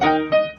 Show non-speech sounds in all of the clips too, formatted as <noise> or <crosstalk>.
Hallo und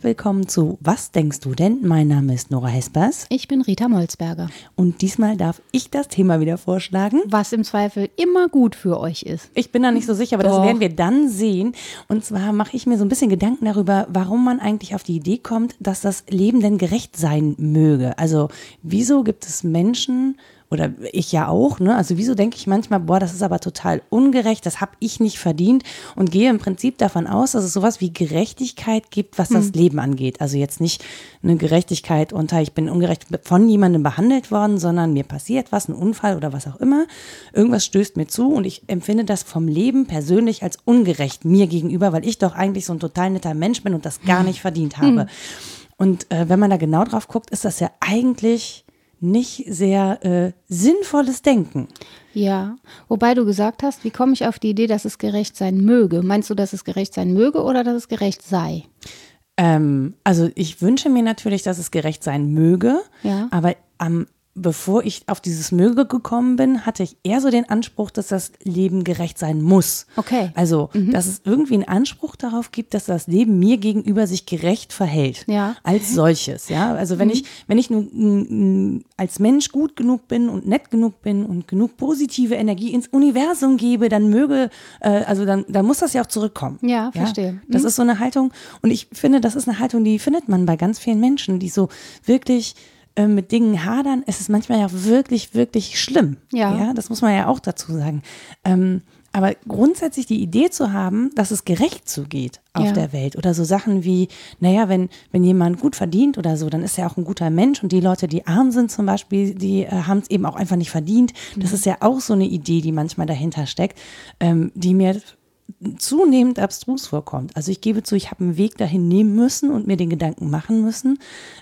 herzlich willkommen zu Was denkst du denn? Mein Name ist Nora Hespers Ich bin Rita Molzberger. und diesmal darf ich das Thema wieder vorschlagen. Was im Zweifel immer gut für euch ist. Ich bin da nicht so sicher, aber das Doch. werden wir dann sehen. Und zwar mache ich mir so ein bisschen Gedanken darüber, warum man eigentlich auf die Idee kommt, dass das Leben denn gerecht sein möge. Also wieso gibt es Menschen oder ich ja auch, ne? Also wieso denke ich manchmal, boah, das ist aber total ungerecht, das habe ich nicht verdient und gehe im Prinzip davon aus, dass es sowas wie Gerechtigkeit gibt, was das Leben angeht. Also jetzt nicht eine Gerechtigkeit unter, ich bin ungerecht von jemandem behandelt worden, sondern mir passiert was, ein Unfall oder was auch immer. Irgendwas stößt mir zu und ich empfinde das vom Leben persönlich als ungerecht mir gegenüber, weil ich doch eigentlich so ein total netter Mensch bin und das gar nicht verdient habe. Und äh, wenn man da genau drauf guckt, ist das ja eigentlich nicht sehr äh, sinnvolles Denken. Ja, wobei du gesagt hast, wie komme ich auf die Idee, dass es gerecht sein möge? Meinst du, dass es gerecht sein möge oder dass es gerecht sei? Ähm, also ich wünsche mir natürlich, dass es gerecht sein möge, Ja. aber am bevor ich auf dieses Möge gekommen bin, hatte ich eher so den Anspruch, dass das Leben gerecht sein muss. Okay. Also, dass es irgendwie einen Anspruch darauf gibt, dass das Leben mir gegenüber sich gerecht verhält. Ja. Als solches, ja. Also, wenn ich, wenn ich nur als Mensch gut genug bin und nett genug bin und genug positive Energie ins Universum gebe, dann möge, äh, also dann, dann muss das ja auch zurückkommen. Ja, verstehe. Das ist so eine Haltung. Und ich finde, das ist eine Haltung, die findet man bei ganz vielen Menschen, die so wirklich äh, mit Dingen hadern. Es ist manchmal ja wirklich, wirklich schlimm. Ja. ja das muss man ja auch dazu sagen. Ähm, aber grundsätzlich die Idee zu haben, dass es gerecht zugeht auf Ja. der Welt oder so Sachen wie, naja, wenn, wenn jemand gut verdient oder so, dann ist er auch ein guter Mensch und die Leute, die arm sind zum Beispiel, die äh, haben es eben auch einfach nicht verdient. Das ist ja auch so eine Idee, die manchmal dahinter steckt, ähm, die mir zunehmend abstrus vorkommt. Also ich gebe zu, ich habe einen Weg dahin nehmen müssen und mir den Gedanken machen müssen.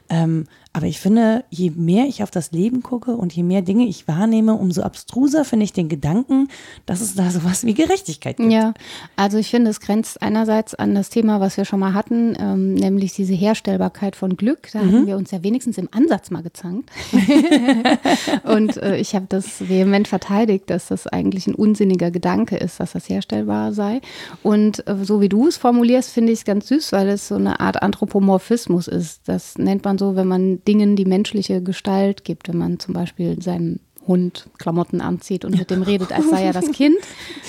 Ähm, aber ich finde, je mehr ich auf das Leben gucke und je mehr Dinge ich wahrnehme, umso abstruser finde ich den Gedanken, dass es da sowas wie Gerechtigkeit gibt. Ja, also ich finde, es grenzt einerseits an das Thema, was wir schon mal hatten, ähm, nämlich diese Herstellbarkeit von Glück. Da hatten wir uns ja wenigstens im Ansatz mal gezankt. <laughs> Und äh, ich habe das vehement verteidigt, dass das eigentlich ein unsinniger Gedanke ist, dass das herstellbar sei. Und äh, so wie du es formulierst, finde ich es ganz süß, weil es so eine Art Anthropomorphismus ist. Das nennt man so, wenn man Dingen die menschliche Gestalt gibt, wenn man zum Beispiel seinem Hund Klamotten anzieht und mit dem redet, als sei er das Kind. <laughs>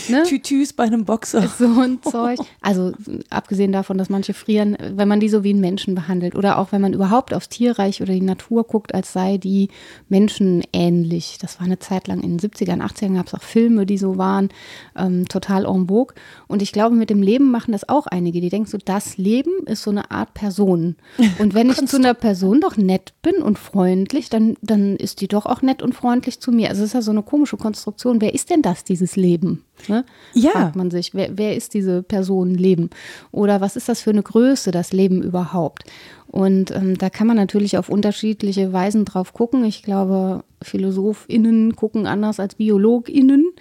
Ne? Tütüs bei einem Boxer. so ein Zeug. Also abgesehen davon, dass manche frieren, wenn man die so wie einen Menschen behandelt oder auch wenn man überhaupt aufs Tierreich oder die Natur guckt, als sei die Menschen ähnlich. Das war eine Zeit lang in den 70ern, 80ern gab es auch Filme, die so waren, ähm, total en vogue. Und ich glaube, mit dem Leben machen das auch einige, die denken so, das Leben ist so eine Art Person. Und wenn ich zu einer Person doch nett bin und freundlich, dann, dann ist die doch auch nett und freundlich zu mir. Also es ist ja so eine komische Konstruktion. Wer ist denn das, dieses Leben? Ne? Ja. Fragt man sich, wer, wer ist diese Person Leben? Oder was ist das für eine Größe, das Leben überhaupt? Und ähm, da kann man natürlich auf unterschiedliche Weisen drauf gucken. Ich glaube, PhilosophInnen gucken anders als BiologInnen.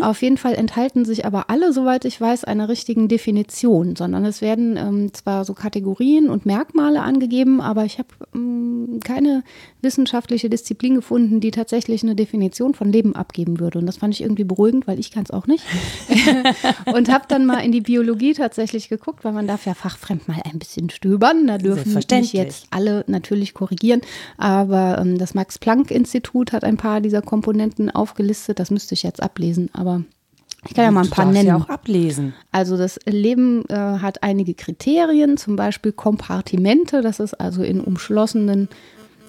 Auf jeden Fall enthalten sich aber alle, soweit ich weiß, einer richtigen Definition, sondern es werden ähm, zwar so Kategorien und Merkmale angegeben, aber ich habe ähm, keine wissenschaftliche Disziplin gefunden, die tatsächlich eine Definition von Leben abgeben würde. Und das fand ich irgendwie beruhigend, weil ich kann es auch nicht. <laughs> und habe dann mal in die Biologie tatsächlich geguckt, weil man darf ja fachfremd mal ein bisschen stöbern. Da dürfen mich jetzt alle natürlich korrigieren. Aber ähm, das Max-Planck-Institut hat ein paar dieser Komponenten aufgelistet. Das müsste ich jetzt ablesen, aber ich kann ja mal ein Du paar nennen. ja auch ablesen. Also das Leben äh, hat einige Kriterien, zum Beispiel Kompartimente, das ist also in umschlossenen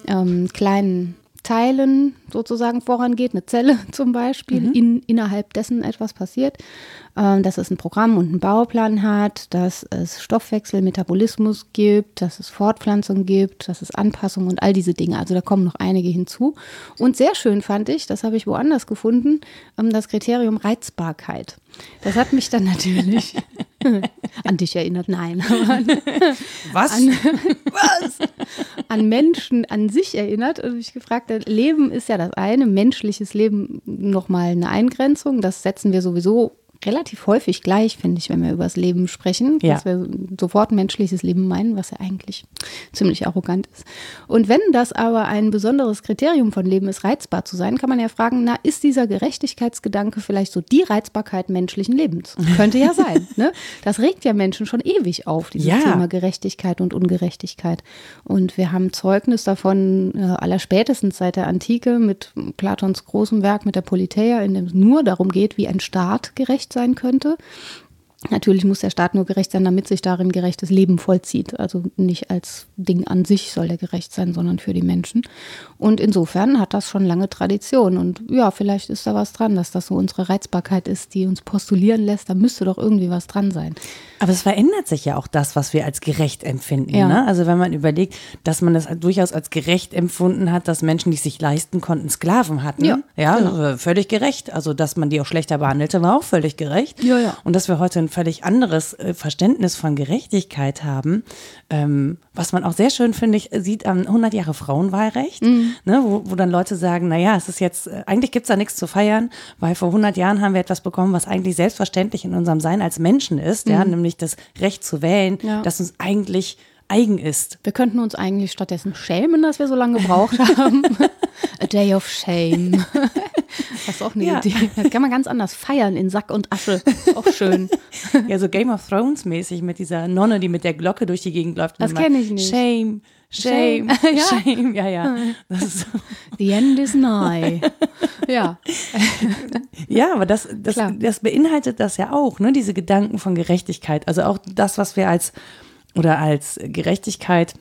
ähm, kleinen Teilen sozusagen vorangeht, eine Zelle <laughs> zum Beispiel, in, innerhalb dessen etwas passiert, ähm, dass es ein Programm und einen Bauplan hat, dass es Stoffwechsel, Metabolismus gibt, dass es Fortpflanzung gibt, dass es Anpassung und all diese Dinge. Also da kommen noch einige hinzu. Und sehr schön fand ich, das habe ich woanders gefunden, ähm, das Kriterium Reizbarkeit. Das hat mich dann <laughs> natürlich an dich erinnert, nein, <laughs> aber an, Was? was? an Menschen an sich erinnert und mich gefragt hat, Leben ist ja das eine, menschliches Leben nochmal eine Eingrenzung, das setzen wir sowieso relativ häufig gleich, finde ich, wenn wir über das Leben sprechen, Ja. dass wir sofort menschliches Leben meinen, was ja eigentlich ziemlich arrogant ist. Und wenn das aber ein besonderes Kriterium von Leben ist, reizbar zu sein, kann man ja fragen, na, ist dieser Gerechtigkeitsgedanke vielleicht so die Reizbarkeit menschlichen Lebens? Könnte ja sein. <laughs> Ne? Das regt ja Menschen schon ewig auf, dieses Ja. Thema Gerechtigkeit und Ungerechtigkeit. Und wir haben Zeugnis davon äh, allerspätestens seit der Antike mit Platons großem Werk mit der Politeia, in dem es nur darum geht, wie ein Staat gerecht sein könnte. Natürlich muss der Staat nur gerecht sein, damit sich darin gerechtes Leben vollzieht. Also nicht als Ding an sich soll er gerecht sein, sondern für die Menschen. Und insofern hat das schon lange Tradition. Und ja, vielleicht ist da was dran, dass das so unsere Reizbarkeit ist, die uns postulieren lässt. Da müsste doch irgendwie was dran sein. Aber es verändert sich ja auch das, was wir als gerecht empfinden. Ja. Ne? Also wenn man überlegt, dass man das durchaus als gerecht empfunden hat, dass Menschen, die es sich leisten konnten, Sklaven hatten. Ja, ja genau. äh, völlig gerecht. Also dass man die auch schlechter behandelte, war auch völlig gerecht. Ja, ja. Und dass wir heute ein völlig anderes äh, Verständnis von Gerechtigkeit haben, ähm, was man auch sehr schön, finde ich, sieht am 100 Jahre Frauenwahlrecht, Mhm. ne, wo, wo dann Leute sagen, naja, es ist jetzt, äh, eigentlich gibt's da nichts zu feiern, weil vor 100 Jahren haben wir etwas bekommen, was eigentlich selbstverständlich in unserem Sein als Menschen ist, ja, nämlich das Recht zu wählen, Mhm. Ja. das uns eigentlich eigen ist. Wir könnten uns eigentlich stattdessen schämen, dass wir so lange gebraucht haben. <laughs> A day of shame. <laughs> Das ist auch eine Ja. Idee. Das kann man ganz anders feiern in Sack und Asche. Auch schön. <laughs> Ja, so Game of Thrones mäßig mit dieser Nonne, die mit der Glocke durch die Gegend läuft. Das immer, kenn ich nicht. Shame, shame, Shame. Ja. shame, ja, ja. Das ist so. The end is nigh. Ja. Ja, aber das, das, Klar. das beinhaltet das ja auch, ne? diese Gedanken von Gerechtigkeit. Also auch das, was wir als oder als Gerechtigkeit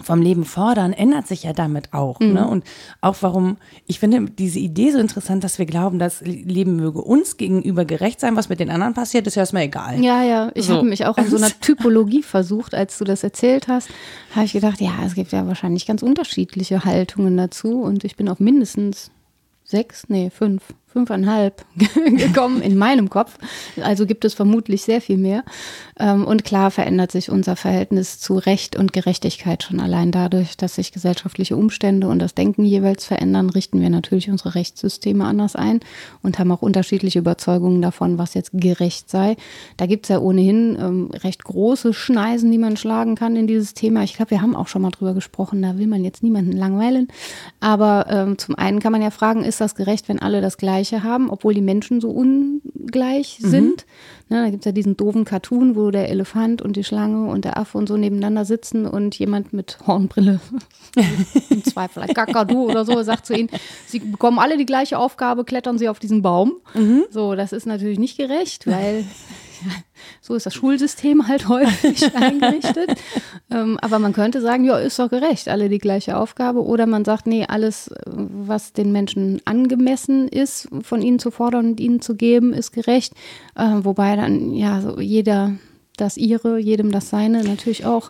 vom Leben fordern, ändert sich ja damit auch. Mhm. Ne? Und auch warum, ich finde diese Idee so interessant, dass wir glauben, das Leben möge uns gegenüber gerecht sein. Was mit den anderen passiert, ist ja erstmal egal. Ja, ja. Ich So. habe mich auch in so einer <laughs> Typologie versucht, als du das erzählt hast, habe ich gedacht, ja, es gibt ja wahrscheinlich ganz unterschiedliche Haltungen dazu. Und ich bin auf mindestens sechs, nee, fünf, fünfeinhalb <laughs> gekommen in meinem Kopf. Also gibt es vermutlich sehr viel mehr. Ähm, Und klar verändert sich unser Verhältnis zu Recht und Gerechtigkeit schon allein dadurch, dass sich gesellschaftliche Umstände und das Denken jeweils verändern, richten wir natürlich unsere Rechtssysteme anders ein und haben auch unterschiedliche Überzeugungen davon, was jetzt gerecht sei. Da gibt es ja ohnehin ähm, recht große Schneisen, die man schlagen kann in dieses Thema. Ich glaube, wir haben auch schon mal drüber gesprochen, da will man jetzt niemanden langweilen. Aber ähm, zum einen kann man ja fragen, ist das gerecht, wenn alle das Gleiche haben, obwohl die Menschen so ungleich sind? Ne, da gibt es ja diesen doofen Cartoon, wo der Elefant und die Schlange und der Affe und so nebeneinander sitzen und jemand mit Hornbrille, <laughs> im Zweifel ein Kakadu oder so, sagt zu ihnen, sie bekommen alle die gleiche Aufgabe, klettern sie auf diesen Baum. So, das ist natürlich nicht gerecht, weil so ist das Schulsystem halt häufig <laughs> eingerichtet. Ähm, aber man könnte sagen, ja, ist doch gerecht, alle die gleiche Aufgabe. Oder man sagt, nee, alles, was den Menschen angemessen ist, von ihnen zu fordern und ihnen zu geben, ist gerecht. Äh, wobei dann, ja, so jeder das ihre, jedem das seine, natürlich auch.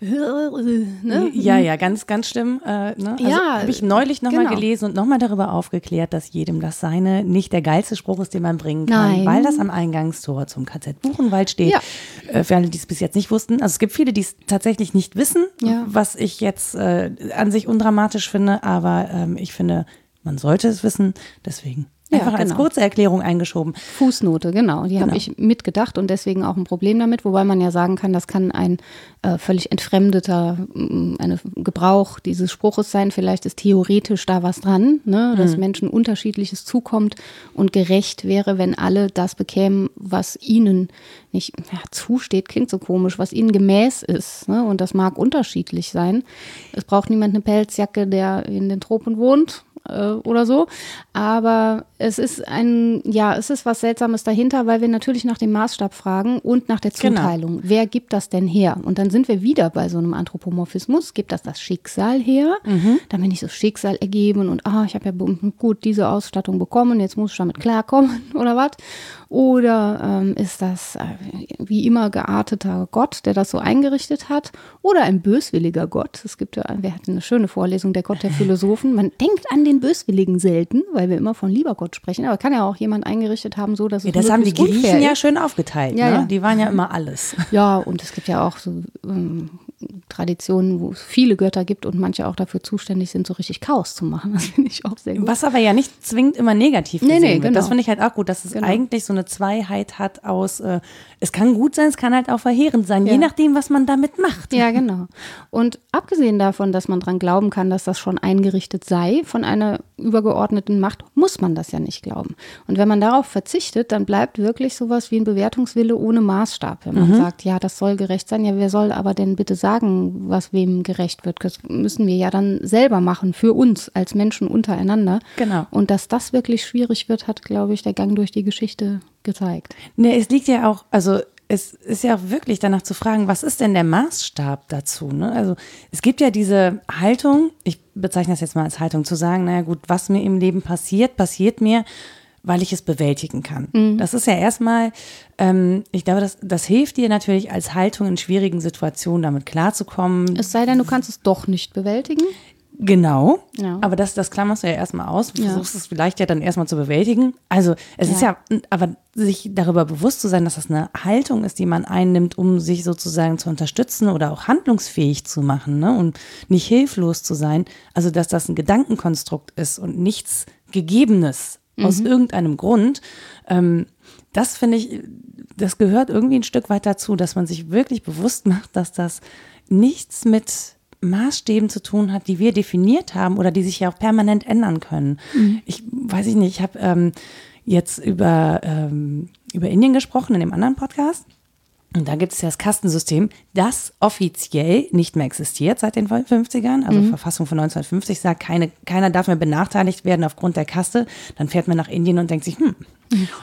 Ne? Ja, ja, ganz, ganz schlimm. Äh, ne? also Ja, habe ich neulich nochmal genau. gelesen und nochmal darüber aufgeklärt, dass jedem das Seine nicht der geilste Spruch ist, den man bringen kann, Nein. weil das am Eingangstor zum KZ Buchenwald steht. Ja. Äh, für alle, die es bis jetzt nicht wussten. Also es gibt viele, die es tatsächlich nicht wissen, Ja. was ich jetzt äh, an sich undramatisch finde, aber ähm, ich finde, man sollte es wissen. Deswegen Ja, einfach als genau. kurze Erklärung eingeschoben. Fußnote, genau. Die habe Genau. ich mitgedacht und deswegen auch ein Problem damit, wobei man ja sagen kann, das kann ein äh, völlig entfremdeter mm, eine Gebrauch dieses Spruches sein. Vielleicht ist theoretisch da was dran, ne? dass Menschen unterschiedliches zukommt und gerecht wäre, wenn alle das bekämen, was ihnen nicht ja, zusteht, klingt so komisch, was ihnen gemäß ist. Ne? Und das mag unterschiedlich sein. Es braucht niemand eine Pelzjacke, der in den Tropen wohnt äh, oder so. Aber es ist ein, ja, es ist was Seltsames dahinter, weil wir natürlich nach dem Maßstab fragen und nach der Genau. Zuteilung. Wer gibt das denn her? Und dann sind wir wieder bei so einem Anthropomorphismus. Gibt das das Schicksal her? Dann bin ich so Schicksal ergeben und ah, ich habe ja gut diese Ausstattung bekommen, jetzt muss ich damit klarkommen <laughs> oder was? Oder ähm, ist das äh, wie immer gearteter Gott, der das so eingerichtet hat? Oder ein böswilliger Gott? Es gibt ja, wir hatten eine schöne Vorlesung, der Gott der <laughs> Philosophen. Man denkt an den Böswilligen selten, weil wir immer von lieber Gott sprechen. Aber kann ja auch jemand eingerichtet haben, so dass es Ja, das haben die Griechen ja schön aufgeteilt. Ja, ne? ja. Die waren ja immer alles. Ja, und es gibt ja auch so ähm, Traditionen, wo es viele Götter gibt und manche auch dafür zuständig sind, so richtig Chaos zu machen. <laughs> Das finde ich auch sehr gut. Was aber ja nicht zwingend immer negativ Nee, gesehen nee, wird. genau. Das finde ich halt auch gut, dass es Genau. eigentlich so eine Zweiheit hat aus, äh, es kann gut sein, es kann halt auch verheerend sein, je Ja. nachdem, was man damit macht. Ja, genau. Und abgesehen davon, dass man dran glauben kann, dass das schon eingerichtet sei von einer übergeordneten Macht, muss man das ja nicht glauben. Und wenn man darauf verzichtet, dann bleibt wirklich sowas wie ein Bewertungswille ohne Maßstab. Wenn man sagt, ja, das soll gerecht sein, ja, wer soll aber denn bitte sagen, was wem gerecht wird? Das müssen wir ja dann selber machen für uns als Menschen untereinander. Genau. Und dass das wirklich schwierig wird, hat, glaube ich, der Gang durch die Geschichte gezeigt. Ne, es liegt ja auch, also es ist ja auch wirklich danach zu fragen, was ist denn der Maßstab dazu? Ne? Also es gibt ja diese Haltung, ich bezeichne das jetzt mal als Haltung, zu sagen, naja gut, was mir im Leben passiert, passiert mir, weil ich es bewältigen kann. Das ist ja erstmal, ähm, ich glaube, das, das hilft dir natürlich als Haltung in schwierigen Situationen damit klarzukommen. Es sei denn, du kannst es doch nicht bewältigen. Genau. Ja. Aber das, das klammerst du ja erstmal aus. Du Ja. versuchst es vielleicht ja dann erstmal zu bewältigen. Also es ist ja, aber sich darüber bewusst zu sein, dass das eine Haltung ist, die man einnimmt, um sich sozusagen zu unterstützen oder auch handlungsfähig zu machen ne? und nicht hilflos zu sein. Also dass das ein Gedankenkonstrukt ist und nichts Gegebenes aus irgendeinem Grund. Ähm, das finde ich, das gehört irgendwie ein Stück weit dazu, dass man sich wirklich bewusst macht, dass das nichts mit Maßstäben zu tun hat, die wir definiert haben oder die sich ja auch permanent ändern können. Ich weiß ich nicht, ich habe ähm, jetzt über, ähm, über Indien gesprochen in dem anderen Podcast. Und da gibt es ja das Kastensystem, das offiziell nicht mehr existiert seit den 50ern. Also Verfassung von 1950 sagt, keine, keiner darf mehr benachteiligt werden aufgrund der Kaste. Dann fährt man nach Indien und denkt sich, hm,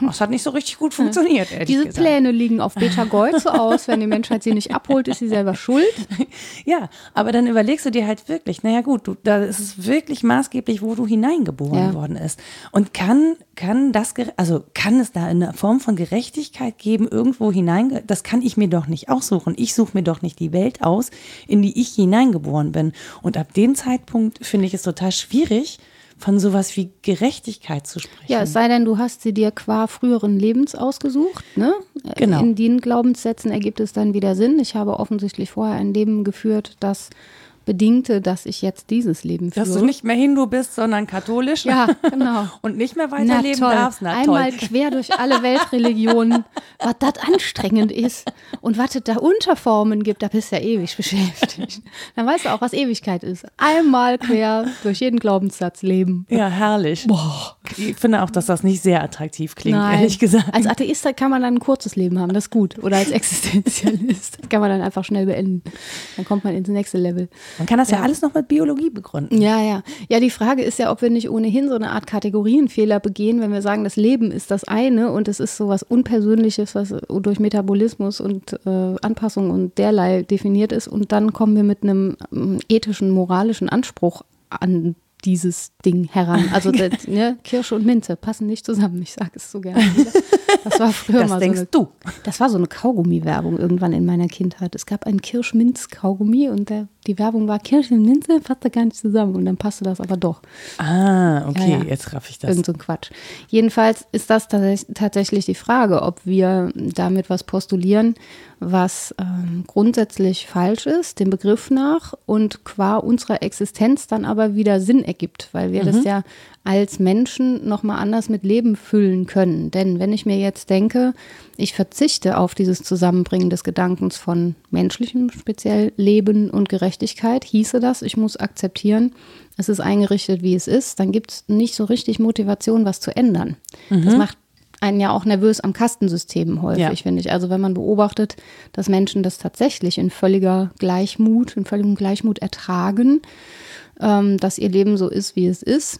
das hat nicht so richtig gut funktioniert. ehrlich Diese gesagt. Pläne liegen auf Beta Gold so aus. Wenn die Menschheit sie nicht abholt, ist sie selber schuld. <laughs> Ja, aber dann überlegst du dir halt wirklich, naja gut, du, da ist es wirklich maßgeblich, wo du hineingeboren Ja. worden ist. Und kann, kann das, also kann es da eine Form von Gerechtigkeit geben, irgendwo hinein, das kann ich mir doch nicht aussuchen. Ich suche mir doch nicht die Welt aus, in die ich hineingeboren bin. Und ab dem Zeitpunkt finde ich es total schwierig, von sowas wie Gerechtigkeit zu sprechen. Ja, es sei denn, du hast sie dir qua früheren Lebens ausgesucht. Ne? Genau. In den Glaubenssätzen ergibt es dann wieder Sinn. Ich habe offensichtlich vorher ein Leben geführt, das bedingte, dass ich jetzt dieses Leben führe. Dass du nicht mehr Hindu bist, sondern katholisch. Ja, <laughs> genau. Und nicht mehr Na weiterleben toll. darfst. Na Einmal toll. quer durch alle Weltreligionen, <laughs> was das anstrengend ist und was es da Unterformen gibt, da bist du ja ewig beschäftigt. Dann weißt du auch, was Ewigkeit ist. Einmal quer durch jeden Glaubenssatz leben. Ja, herrlich. Ich finde auch, dass das nicht sehr attraktiv klingt, Nein. ehrlich gesagt. Als Atheist kann man dann ein kurzes Leben haben, das ist gut. Oder als Existenzialist <laughs> kann man dann einfach schnell beenden. Dann kommt man ins nächste Level. Man kann das ja, Ja. alles noch mit Biologie begründen. Ja, ja. Ja, die Frage ist ja, ob wir nicht ohnehin so eine Art Kategorienfehler begehen, wenn wir sagen, das Leben ist das eine und es ist so was Unpersönliches, was durch Metabolismus und äh, Anpassung und derlei definiert ist. Und dann kommen wir mit einem ähm, ethischen, moralischen Anspruch an dieses Ding heran. Also <laughs> das, ne, Kirsche und Minze passen nicht zusammen. Ich sage es so gerne. wieder. Das war früher Das mal denkst so eine, du. Das war so eine Kaugummi-Werbung irgendwann in meiner Kindheit. Es gab einen Kirsch-Minz-Kaugummi und der, die Werbung war Kirsche und Minze passte gar nicht zusammen und dann passte das aber doch. Ah, okay, Ja, ja. jetzt raff ich das. Irgend so ein Quatsch. Jedenfalls ist das tats- tatsächlich die Frage, ob wir damit was postulieren, was ähm, grundsätzlich falsch ist, dem Begriff nach und qua unserer Existenz dann aber wieder Sinn ergibt, weil wir das ja als Menschen nochmal anders mit Leben füllen können. Denn wenn ich mir jetzt denke, ich verzichte auf dieses Zusammenbringen des Gedankens von menschlichem, speziell Leben und Gerechtigkeit, hieße das, ich muss akzeptieren, es ist eingerichtet, wie es ist, dann gibt es nicht so richtig Motivation, was zu ändern. Das macht einen ja auch nervös am Kastensystem häufig, Ja. finde ich. Also wenn man beobachtet, dass Menschen das tatsächlich in völliger Gleichmut, in völligem Gleichmut ertragen, ähm, dass ihr Leben so ist, wie es ist,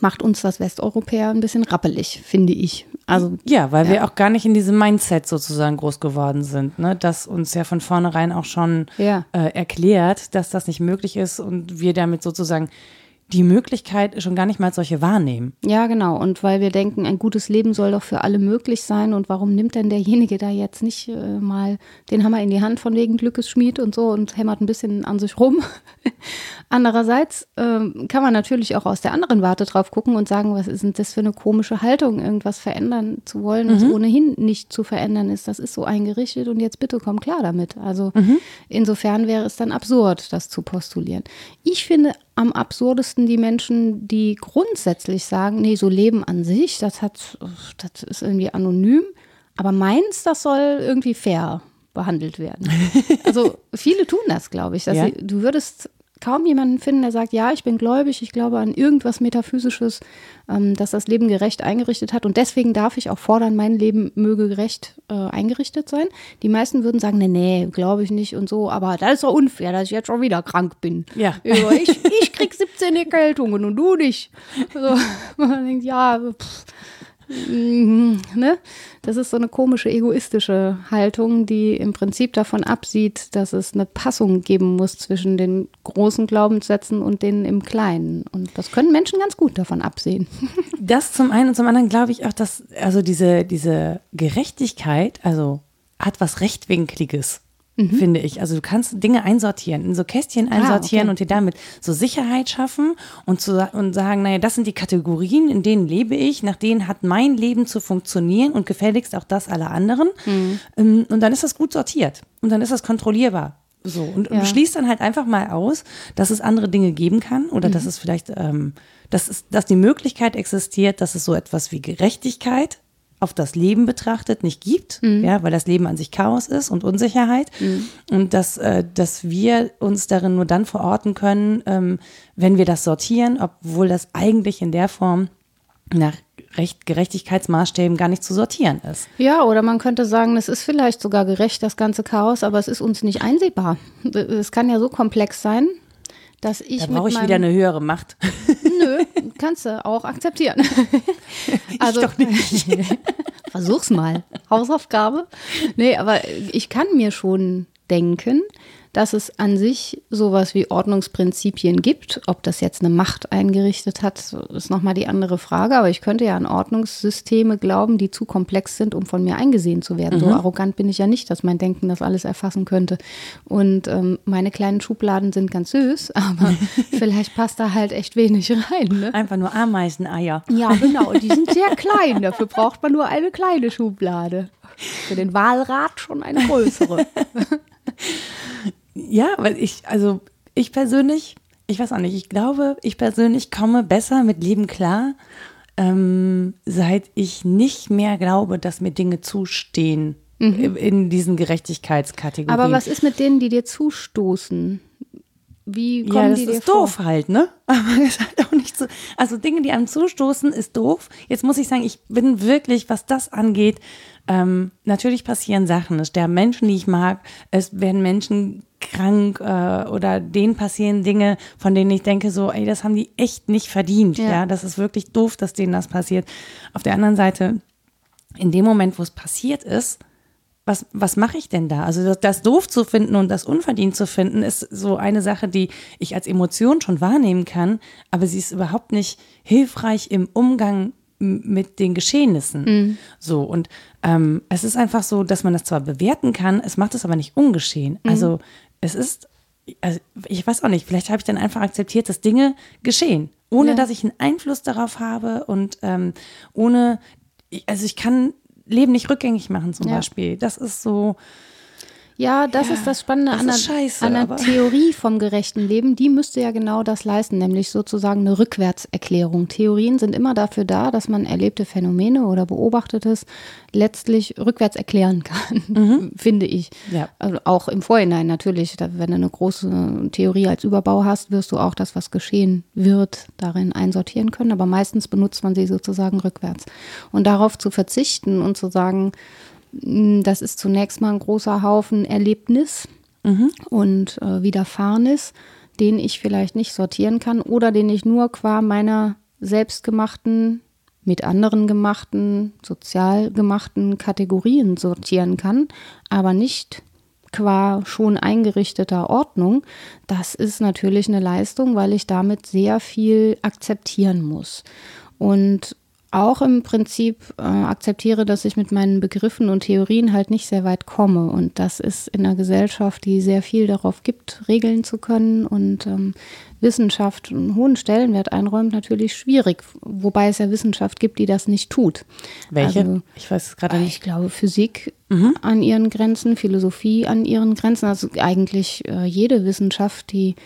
macht uns das Westeuropäer ein bisschen rappelig, finde ich. Also Ja, weil wir auch gar nicht in diesem Mindset sozusagen groß geworden sind, ne? das uns ja von vornherein auch schon Ja. äh, erklärt, dass das nicht möglich ist und wir damit sozusagen die Möglichkeit schon gar nicht mal solche wahrnehmen. Ja, genau. Und weil wir denken, ein gutes Leben soll doch für alle möglich sein. Und warum nimmt denn derjenige da jetzt nicht äh, mal den Hammer in die Hand von wegen Glückesschmied und so und hämmert ein bisschen an sich rum? <laughs> Andererseits ähm, kann man natürlich auch aus der anderen Warte drauf gucken und sagen, was ist denn das für eine komische Haltung, irgendwas verändern zu wollen, was mhm. ohnehin nicht zu verändern ist. Das ist so eingerichtet und jetzt bitte komm klar damit. Also mhm. insofern wäre es dann absurd, das zu postulieren. Ich finde am absurdesten die Menschen, die grundsätzlich sagen, nee, so Leben an sich, das hat, das ist irgendwie anonym, aber meins, das soll irgendwie fair behandelt werden. <laughs> Also viele tun das, glaube ich. Ja. Sie, du würdest kaum jemanden finden, der sagt, ja, ich bin gläubig, ich glaube an irgendwas Metaphysisches, ähm, das das Leben gerecht eingerichtet hat und deswegen darf ich auch fordern, mein Leben möge gerecht äh, eingerichtet sein. Die meisten würden sagen, nee, nee, glaube ich nicht und so, aber das ist doch unfair, dass ich jetzt schon wieder krank bin. Ja. Ich, ich krieg 17 Erkältungen und du nicht. Also, <laughs> man denkt, ja, pff, ne? Das ist so eine komische egoistische Haltung, die im Prinzip davon absieht, dass es eine Passung geben muss zwischen den großen Glaubenssätzen und denen im Kleinen. Und das können Menschen ganz gut davon absehen. <laughs> Das zum einen und zum anderen glaube ich auch, dass also diese, diese Gerechtigkeit, also hat was Rechtwinkliges mhm. finde ich. Also du kannst Dinge einsortieren, in so Kästchen einsortieren ah, okay. und dir damit so Sicherheit schaffen und, zu, und sagen, naja, das sind die Kategorien, in denen lebe ich, nach denen hat mein Leben zu funktionieren und gefälligst auch das aller anderen. Mhm. Ähm, und dann ist das gut sortiert und dann ist das kontrollierbar. So, und, ja. und schließt dann halt einfach mal aus, dass es andere Dinge geben kann oder mhm. dass es vielleicht, ähm, dass, es, dass die Möglichkeit existiert, dass es so etwas wie Gerechtigkeit auf das Leben betrachtet nicht gibt, mhm. ja, weil das Leben an sich Chaos ist und Unsicherheit mhm. und dass, äh, dass wir uns darin nur dann verorten können, ähm, wenn wir das sortieren, obwohl das eigentlich in der Form nach Recht, Gerechtigkeitsmaßstäben gar nicht zu sortieren ist. Ja, oder man könnte sagen, es ist vielleicht sogar gerecht, das ganze Chaos, aber es ist uns nicht einsehbar. Es kann ja so komplex sein, dass ich. Da brauche ich wieder eine höhere Macht. Nö, kannst du auch akzeptieren. <laughs> also, ich doch nicht. <laughs> Versuch's mal. Hausaufgabe. Nee, aber ich kann mir schon denken, dass es an sich sowas wie Ordnungsprinzipien gibt. Ob das jetzt eine Macht eingerichtet hat, ist nochmal die andere Frage. Aber ich könnte ja an Ordnungssysteme glauben, die zu komplex sind, um von mir eingesehen zu werden. Mhm. So arrogant bin ich ja nicht, dass mein Denken das alles erfassen könnte. Und ähm, meine kleinen Schubladen sind ganz süß, <laughs> aber <laughs> vielleicht passt da halt echt wenig rein. Ne? Einfach nur Ameiseneier. Ja, genau. Und die sind sehr <laughs> klein. Dafür braucht man nur eine kleine Schublade. Für den Wahlrat schon eine größere. Ja, weil ich, also ich persönlich, ich weiß auch nicht, ich glaube, ich persönlich komme besser mit Leben klar, ähm, seit ich nicht mehr glaube, dass mir Dinge zustehen mhm. in diesen Gerechtigkeitskategorien. Aber was ist mit denen, die dir zustoßen? Wie kommen ja, das die ist vor? doof halt, ne? <laughs> Aber das ist halt auch nicht so. Also Dinge, die einem zustoßen, ist doof. Jetzt muss ich sagen, ich bin wirklich, was das angeht, ähm, natürlich passieren Sachen. Es sterben Menschen, die ich mag. Es werden Menschen krank äh, oder denen passieren Dinge, von denen ich denke so, ey, das haben die echt nicht verdient. Ja. ja, das ist wirklich doof, dass denen das passiert. Auf der anderen Seite, in dem Moment, wo es passiert ist, was, was mache ich denn da? Also das, das doof zu finden und das unverdient zu finden, ist so eine Sache, die ich als Emotion schon wahrnehmen kann, aber sie ist überhaupt nicht hilfreich im Umgang mit den Geschehnissen. Mhm. So, und ähm, es ist einfach so, dass man das zwar bewerten kann, es macht es aber nicht ungeschehen. Mhm. Also es ist, also ich weiß auch nicht, vielleicht habe ich dann einfach akzeptiert, dass Dinge geschehen, ohne ja. dass ich einen Einfluss darauf habe und ähm, ohne, also ich kann Leben nicht rückgängig machen zum ja. Beispiel. Das ist so. Ja, das ja, ist das Spannende das an, der, scheiße, an der Theorie vom gerechten Leben. Die müsste ja genau das leisten, nämlich sozusagen eine Rückwärtserklärung. Theorien sind immer dafür da, dass man erlebte Phänomene oder Beobachtetes letztlich rückwärts erklären kann, <laughs> mhm. finde ich. Ja. Also auch im Vorhinein natürlich. Wenn du eine große Theorie als Überbau hast, wirst du auch das, was geschehen wird, darin einsortieren können. Aber meistens benutzt man sie sozusagen rückwärts. Und darauf zu verzichten und zu sagen, das ist zunächst mal ein großer Haufen Erlebnis mhm. und äh, Widerfahrenes, den ich vielleicht nicht sortieren kann oder den ich nur qua meiner selbstgemachten, mit anderen gemachten, sozial gemachten Kategorien sortieren kann, aber nicht qua schon eingerichteter Ordnung, das ist natürlich eine Leistung, weil ich damit sehr viel akzeptieren muss. Und auch im Prinzip äh, akzeptiere, dass ich mit meinen Begriffen und Theorien halt nicht sehr weit komme. Und das ist in einer Gesellschaft, die sehr viel darauf gibt, regeln zu können und ähm, Wissenschaft einen hohen Stellenwert einräumt, natürlich schwierig. Wobei es ja Wissenschaft gibt, die das nicht tut. Welche? Also, ich weiß es gerade nicht. Ich glaube, Physik mhm. an ihren Grenzen, Philosophie an ihren Grenzen. Also eigentlich äh, jede Wissenschaft, die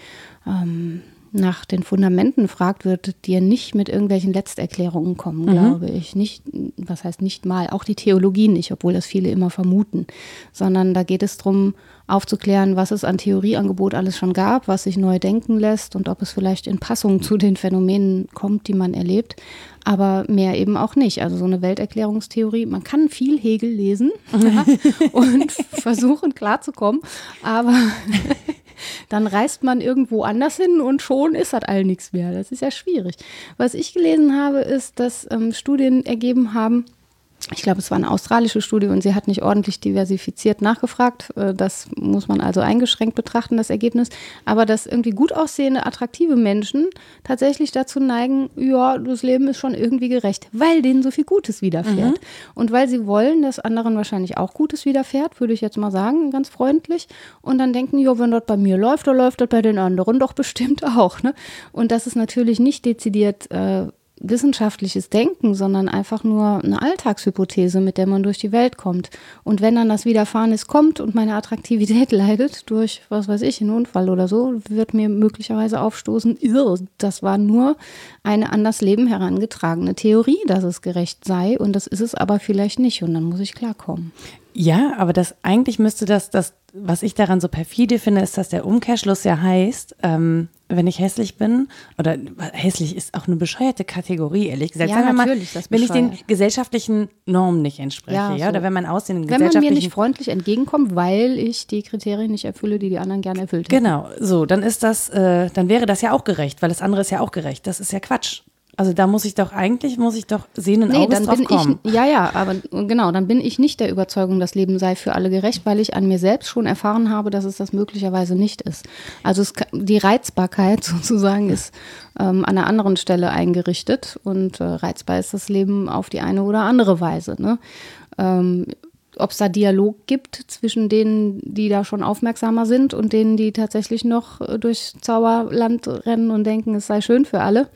ähm, nach den Fundamenten fragt, wird dir nicht mit irgendwelchen Letzterklärungen kommen, mhm. glaube ich. Nicht, was heißt nicht mal, auch die Theologie nicht, obwohl das viele immer vermuten, sondern da geht es darum, aufzuklären, was es an Theorieangebot alles schon gab, was sich neu denken lässt und ob es vielleicht in Passung zu den Phänomenen kommt, die man erlebt. Aber mehr eben auch nicht. Also so eine Welterklärungstheorie, man kann viel Hegel lesen <laughs> <laughs> und versuchen klarzukommen, aber dann reist man irgendwo anders hin und schon ist das all nichts mehr. Das ist ja schwierig. Was ich gelesen habe, ist, dass ähm, Studien ergeben haben, ich glaube, es war eine australische Studie und sie hat nicht ordentlich diversifiziert nachgefragt. Äh, das muss man also eingeschränkt betrachten, das Ergebnis. Aber dass irgendwie gut aussehende, attraktive Menschen tatsächlich dazu neigen, ja, das Leben ist schon irgendwie gerecht, weil denen so viel Gutes widerfährt. Mhm. Und weil sie wollen, dass anderen wahrscheinlich auch Gutes widerfährt, würde ich jetzt mal sagen, ganz freundlich. Und dann denken, ja, wenn das bei mir läuft, dann läuft das bei den anderen doch bestimmt auch. Ne? Und das ist natürlich nicht dezidiert. Äh, wissenschaftliches Denken, sondern einfach nur eine Alltagshypothese, mit der man durch die Welt kommt. Und wenn dann das Widerfahrenes kommt und meine Attraktivität <laughs> leidet durch, was weiß ich, einen Unfall oder so, wird mir möglicherweise aufstoßen, das war nur eine an das Leben herangetragene Theorie, dass es gerecht sei und das ist es aber vielleicht nicht und dann muss ich klarkommen. Ja, aber das eigentlich müsste das, das, was ich daran so perfide finde, ist, dass der Umkehrschluss ja heißt, ähm, wenn ich hässlich bin, oder hässlich ist auch eine bescheuerte Kategorie, ehrlich gesagt. Ja, Sagen wir natürlich, mal, wenn ich den gesellschaftlichen Normen nicht entspreche, ja, ja so. oder wenn mein Aussehen Wenn man mir nicht freundlich entgegenkommt, weil ich die Kriterien nicht erfülle, die die anderen gerne erfüllt hätten. Genau, so, dann ist das, äh, dann wäre das ja auch gerecht, weil das andere ist ja auch gerecht. Das ist ja Quatsch. Also da muss ich doch eigentlich, muss ich doch sehen und nee, Auges dann drauf bin kommen. Ich, ja, ja, aber genau, dann bin ich nicht der Überzeugung, das Leben sei für alle gerecht, weil ich an mir selbst schon erfahren habe, dass es das möglicherweise nicht ist. Also es, die Reizbarkeit <laughs> sozusagen ist ähm, an einer anderen Stelle eingerichtet und äh, reizbar ist das Leben auf die eine oder andere Weise. Ne? Ähm, ob es da Dialog gibt zwischen denen, die da schon aufmerksamer sind und denen, die tatsächlich noch äh, durchs Zauberland rennen und denken, es sei schön für alle.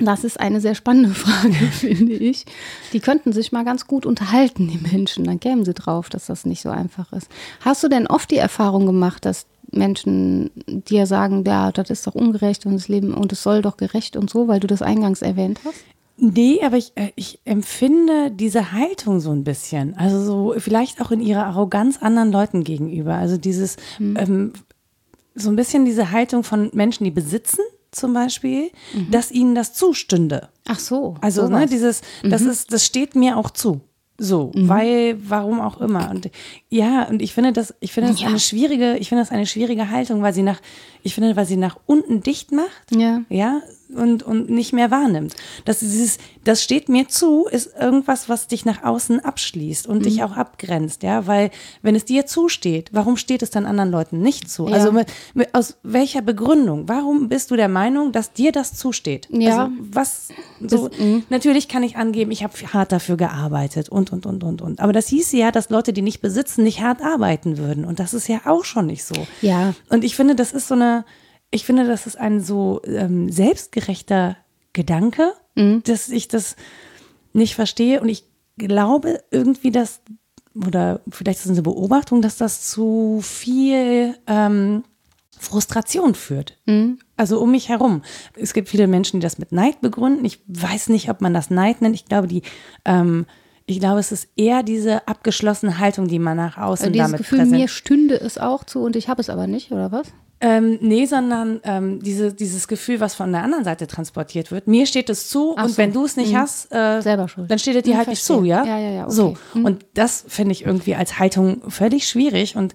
Das ist eine sehr spannende <laughs> Frage, finde ich. Die könnten sich mal ganz gut unterhalten, die Menschen. Dann kämen sie drauf, dass das nicht so einfach ist. Hast du denn oft die Erfahrung gemacht, dass Menschen dir sagen, ja, das ist doch ungerecht und das Leben und es soll doch gerecht und so, weil du das eingangs erwähnt hast? Nee, aber ich, äh, ich empfinde diese Haltung so ein bisschen. Also so vielleicht auch in ihrer Arroganz anderen Leuten gegenüber. Also dieses, hm. ähm, so ein bisschen diese Haltung von Menschen, die besitzen zum Beispiel, mhm. dass ihnen das zustünde. Ach so. Also, ne, dieses, das mhm. ist, das steht mir auch zu. So, mhm. weil, warum auch immer. Und ja, und ich finde das, ich finde das ja. eine schwierige, ich finde das eine schwierige Haltung, weil sie nach, ich finde, weil sie nach unten dicht macht. Ja. Ja, und, und nicht mehr wahrnimmt. Das, dieses, das steht mir zu, ist irgendwas, was dich nach außen abschließt und mhm. dich auch abgrenzt, ja, weil wenn es dir zusteht, warum steht es dann anderen Leuten nicht zu? Ja. Also mit, mit, aus welcher Begründung? Warum bist du der Meinung, dass dir das zusteht? Ja. Also was, so, das, mhm. natürlich kann ich angeben, ich habe hart dafür gearbeitet und, und, und, und, und. Aber das hieß ja, dass Leute, die nicht besitzen, nicht hart arbeiten würden. Und das ist ja auch schon nicht so. Ja. Und ich finde, das ist so eine, ich finde, das ist ein so ähm, selbstgerechter Gedanke, mhm. dass ich das nicht verstehe. Und ich glaube irgendwie, dass, oder vielleicht ist es eine Beobachtung, dass das zu viel ähm, Frustration führt. Mhm. Also um mich herum. Es gibt viele Menschen, die das mit Neid begründen. Ich weiß nicht, ob man das Neid nennt. Ich glaube, die ähm, ich glaube, es ist eher diese abgeschlossene Haltung, die man nach außen also damit Gefühl, präsent. Mir stünde es auch zu und ich habe es aber nicht, oder was? Ähm, nee, sondern ähm, diese, dieses Gefühl, was von der anderen Seite transportiert wird. Mir steht es zu Ach und so. wenn du es nicht mhm. hast, äh, dann steht es dir mhm, halt verstehe. nicht zu, ja? Ja, ja, ja. Okay. So. Mhm. Und das finde ich irgendwie als Haltung völlig schwierig und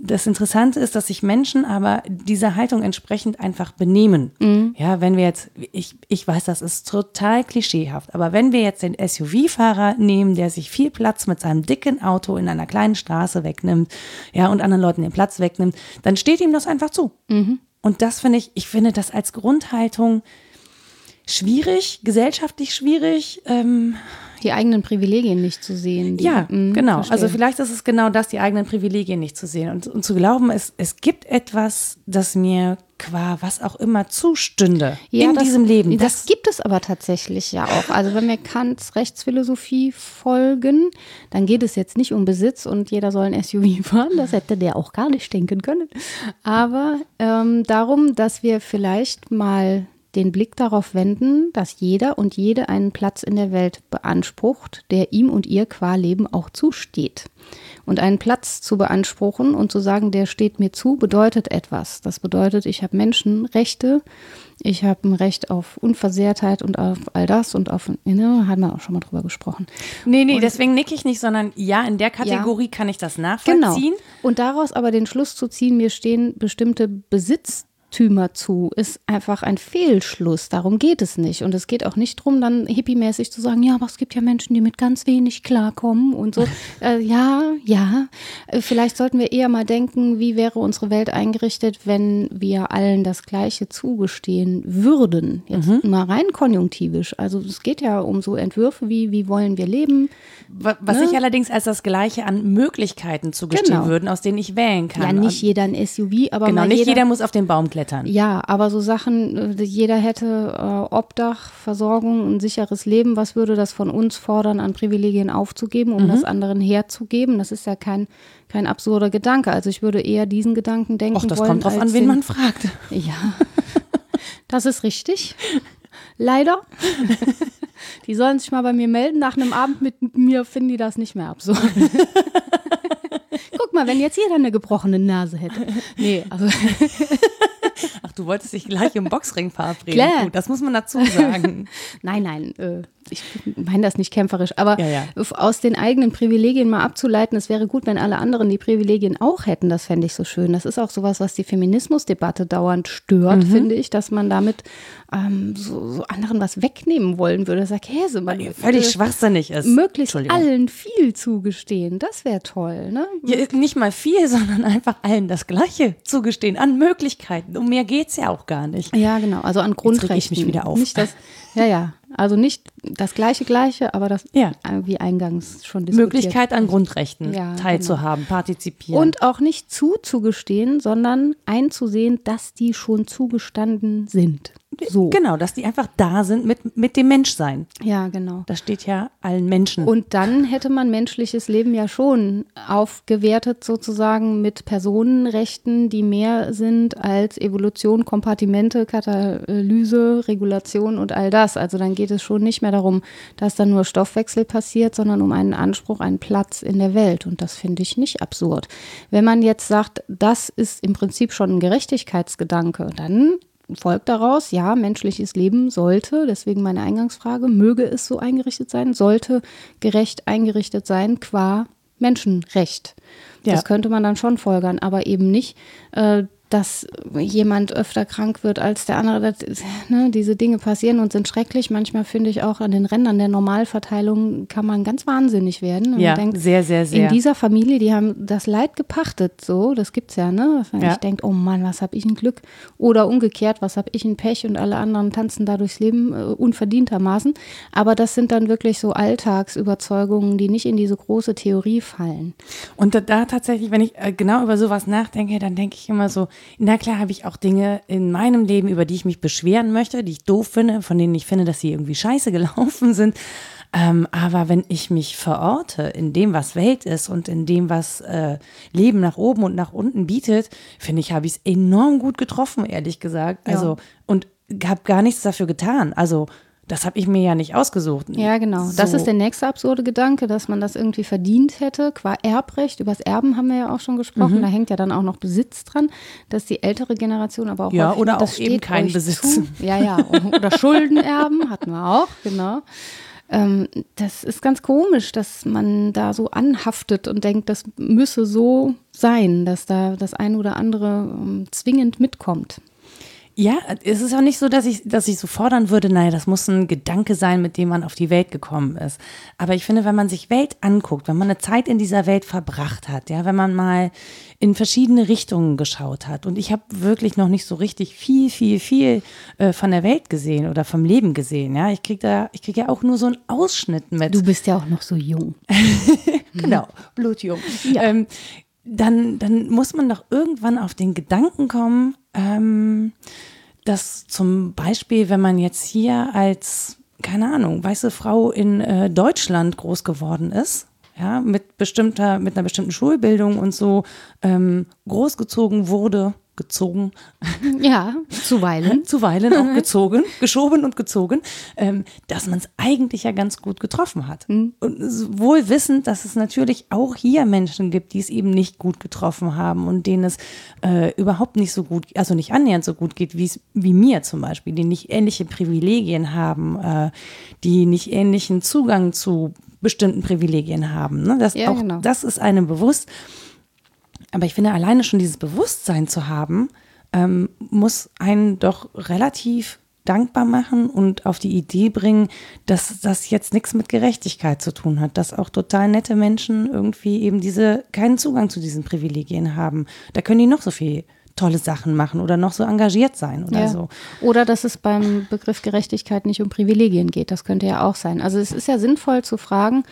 das Interessante ist, dass sich Menschen aber dieser Haltung entsprechend einfach benehmen. Mhm. Ja, wenn wir jetzt, ich, ich weiß, das ist total klischeehaft, aber wenn wir jetzt den SUV-Fahrer nehmen, der sich viel Platz mit seinem dicken Auto in einer kleinen Straße wegnimmt, ja, und anderen Leuten den Platz wegnimmt, dann steht ihm das einfach zu. Mhm. Und das finde ich, ich finde das als Grundhaltung schwierig, gesellschaftlich schwierig. Ähm, die eigenen Privilegien nicht zu sehen. Ja, mh, genau. Verstehe. Also vielleicht ist es genau das, die eigenen Privilegien nicht zu sehen und, und zu glauben, es, es gibt etwas, das mir qua was auch immer zustünde ja, in das, diesem Leben. Das, das, gibt es aber tatsächlich ja auch. Also wenn wir Kants Rechtsphilosophie folgen, dann geht es jetzt nicht um Besitz und jeder soll ein SUV <laughs> fahren. Das hätte der auch gar nicht denken können. Aber ähm, darum, dass wir vielleicht mal den Blick darauf wenden, dass jeder und jede einen Platz in der Welt beansprucht, der ihm und ihr qua Leben auch zusteht. Und einen Platz zu beanspruchen und zu sagen, der steht mir zu, bedeutet etwas. Das bedeutet, ich habe Menschenrechte, ich habe ein Recht auf Unversehrtheit und auf all das und auf, ne, haben wir auch schon mal drüber gesprochen. Nee, nee, und deswegen nicke ich nicht, sondern ja, in der Kategorie ja, kann ich das nachvollziehen. Genau. Und daraus aber den Schluss zu ziehen, mir stehen bestimmte Besitz Tümer zu, ist einfach ein Fehlschluss. Darum geht es nicht. Und es geht auch nicht darum, dann hippiemäßig zu sagen, ja, aber es gibt ja Menschen, die mit ganz wenig klarkommen und so. <laughs> äh, ja, ja. Äh, vielleicht sollten wir eher mal denken, wie wäre unsere Welt eingerichtet, wenn wir allen das Gleiche zugestehen würden. Jetzt mhm. mal rein konjunktivisch. Also es geht ja um so Entwürfe wie, wie wollen wir leben. Was ne? ich allerdings als das Gleiche an Möglichkeiten zugestehen genau. würden, aus denen ich wählen kann. Ja, nicht jeder ein SUV, aber genau, nicht jeder, jeder muss auf den Baum klettern klettern. Ja, aber so Sachen, äh, jeder hätte äh, Obdach, Versorgung, ein sicheres Leben. Was würde das von uns fordern, an Privilegien aufzugeben, um mhm. das anderen herzugeben? Das ist ja kein, kein absurder Gedanke. Also ich würde eher diesen Gedanken denken Och, das wollen. kommt drauf an, wen man fragt. Ja, <laughs> das ist richtig. Leider. <laughs> Die sollen sich mal bei mir melden. Nach einem Abend mit mir finden die das nicht mehr absurd. <laughs> Guck mal, wenn jetzt jeder eine gebrochene Nase hätte. Nee, also. Ach, du wolltest dich gleich im Boxring verabreden. Klar. Gut, das muss man dazu sagen. <laughs> nein, nein, äh, ich meine das nicht kämpferisch, aber ja, ja. aus den eigenen Privilegien mal abzuleiten, es wäre gut, wenn alle anderen die Privilegien auch hätten, das fände ich so schön. Das ist auch sowas, was die Feminismusdebatte dauernd stört, mhm. finde ich, dass man damit ähm, so, so, anderen was wegnehmen wollen würde. Sag Käse, man ja, völlig schwachsinnig ist. Möglichst allen viel zugestehen, das wäre toll. Ne? nicht mal viel, <laughs> sondern einfach allen das Gleiche zugestehen an Möglichkeiten. Um mehr geht es ja auch gar nicht. Ja, genau, also an Grundrechten. Jetzt ich mich wieder auf. Nicht das, ja, ja, also nicht das gleiche Gleiche, aber das, ja. wie eingangs schon diskutiert. Möglichkeit an Grundrechten ja, teilzuhaben, genau. partizipieren. Und auch nicht zuzugestehen, sondern einzusehen, dass die schon zugestanden sind. So. Genau, dass die einfach da sind mit, mit dem Menschsein. Ja, genau. Das steht ja allen Menschen. Und dann hätte man menschliches Leben ja schon aufgewertet, sozusagen mit Personenrechten, die mehr sind als Evolution, Kompartimente, Katalyse, Regulation und all das. Also dann geht es schon nicht mehr darum, dass dann nur Stoffwechsel passiert, sondern um einen Anspruch, einen Platz in der Welt. Und das finde ich nicht absurd. Wenn man jetzt sagt, das ist im Prinzip schon ein Gerechtigkeitsgedanke, dann folgt daraus, ja, menschliches Leben sollte, deswegen meine Eingangsfrage, möge es so eingerichtet sein, sollte gerecht eingerichtet sein qua Menschenrecht. Ja. Das könnte man dann schon folgern, aber eben nicht äh, dass jemand öfter krank wird als der andere. Das, ne, diese Dinge passieren und sind schrecklich. Manchmal finde ich auch an den Rändern der Normalverteilung kann man ganz wahnsinnig werden. Und ja, denkt, sehr, sehr, sehr. In dieser Familie, die haben das Leid gepachtet, so, das gibt es ja, ne? Dass man ja. denkt, oh Mann, was habe ich ein Glück. Oder umgekehrt, was habe ich ein Pech und alle anderen tanzen da durchs Leben äh, unverdientermaßen. Aber das sind dann wirklich so Alltagsüberzeugungen, die nicht in diese große Theorie fallen. Und da, da tatsächlich, wenn ich äh, genau über sowas nachdenke, dann denke ich immer so, na klar habe ich auch Dinge in meinem Leben, über die ich mich beschweren möchte, die ich doof finde, von denen ich finde, dass sie irgendwie scheiße gelaufen <laughs> sind. Ähm, aber wenn ich mich verorte in dem, was Welt ist und in dem, was äh, Leben nach oben und nach unten bietet, finde ich, habe ich es enorm gut getroffen, ehrlich gesagt. Also, ja. und habe gar nichts dafür getan. Also, das habe ich mir ja nicht ausgesucht. Ja, genau. So. Das ist der nächste absurde Gedanke, dass man das irgendwie verdient hätte, qua Erbrecht. Übers Erben haben wir ja auch schon gesprochen. Mhm. Da hängt ja dann auch noch Besitz dran, dass die ältere Generation aber auch. Ja, häufig, oder auch eben kein Besitz. Zu. Ja, ja. <laughs> Oder Schuldenerben hatten wir auch, genau. Ähm, das ist ganz komisch, dass man da so anhaftet und denkt, das müsse so sein, dass da das ein oder andere ähm, zwingend mitkommt. Ja, es ist auch nicht so, dass ich, dass ich so fordern würde, naja, das muss ein Gedanke sein, mit dem man auf die Welt gekommen ist. Aber ich finde, wenn man sich Welt anguckt, wenn man eine Zeit in dieser Welt verbracht hat, ja, wenn man mal in verschiedene Richtungen geschaut hat und ich habe wirklich noch nicht so richtig viel, viel, viel äh, von der Welt gesehen oder vom Leben gesehen, ja. Ich kriege da, ich kriege ja auch nur so einen Ausschnitt mit. Du bist ja auch noch so jung. <laughs> genau, blutjung. Ja. Ähm, dann, dann muss man doch irgendwann auf den Gedanken kommen, ähm, dass zum Beispiel, wenn man jetzt hier als, keine Ahnung, weiße Frau in äh, Deutschland groß geworden ist, ja, mit bestimmter, mit einer bestimmten Schulbildung und so ähm, großgezogen wurde, gezogen. <laughs> Ja, zuweilen. <laughs> zuweilen auch <laughs> gezogen, geschoben und gezogen, ähm, dass man es eigentlich ja ganz gut getroffen hat. Mhm. Und wohl wissend, dass es natürlich auch hier Menschen gibt, die es eben nicht gut getroffen haben und denen es äh, überhaupt nicht so gut, also nicht annähernd so gut geht, wie es wie mir zum Beispiel, die nicht ähnliche Privilegien haben, äh, die nicht ähnlichen Zugang zu bestimmten Privilegien haben. Ne? Das, ja, auch, genau. das ist einem bewusst. Aber ich finde, alleine schon dieses Bewusstsein zu haben, ähm, muss einen doch relativ dankbar machen und auf die Idee bringen, dass das jetzt nichts mit Gerechtigkeit zu tun hat, dass auch total nette Menschen irgendwie eben diese keinen Zugang zu diesen Privilegien haben. Da können die noch so viel tolle Sachen machen oder noch so engagiert sein oder ja. so. Oder dass es beim Begriff Gerechtigkeit nicht um Privilegien geht. Das könnte ja auch sein. Also es ist ja sinnvoll zu fragen,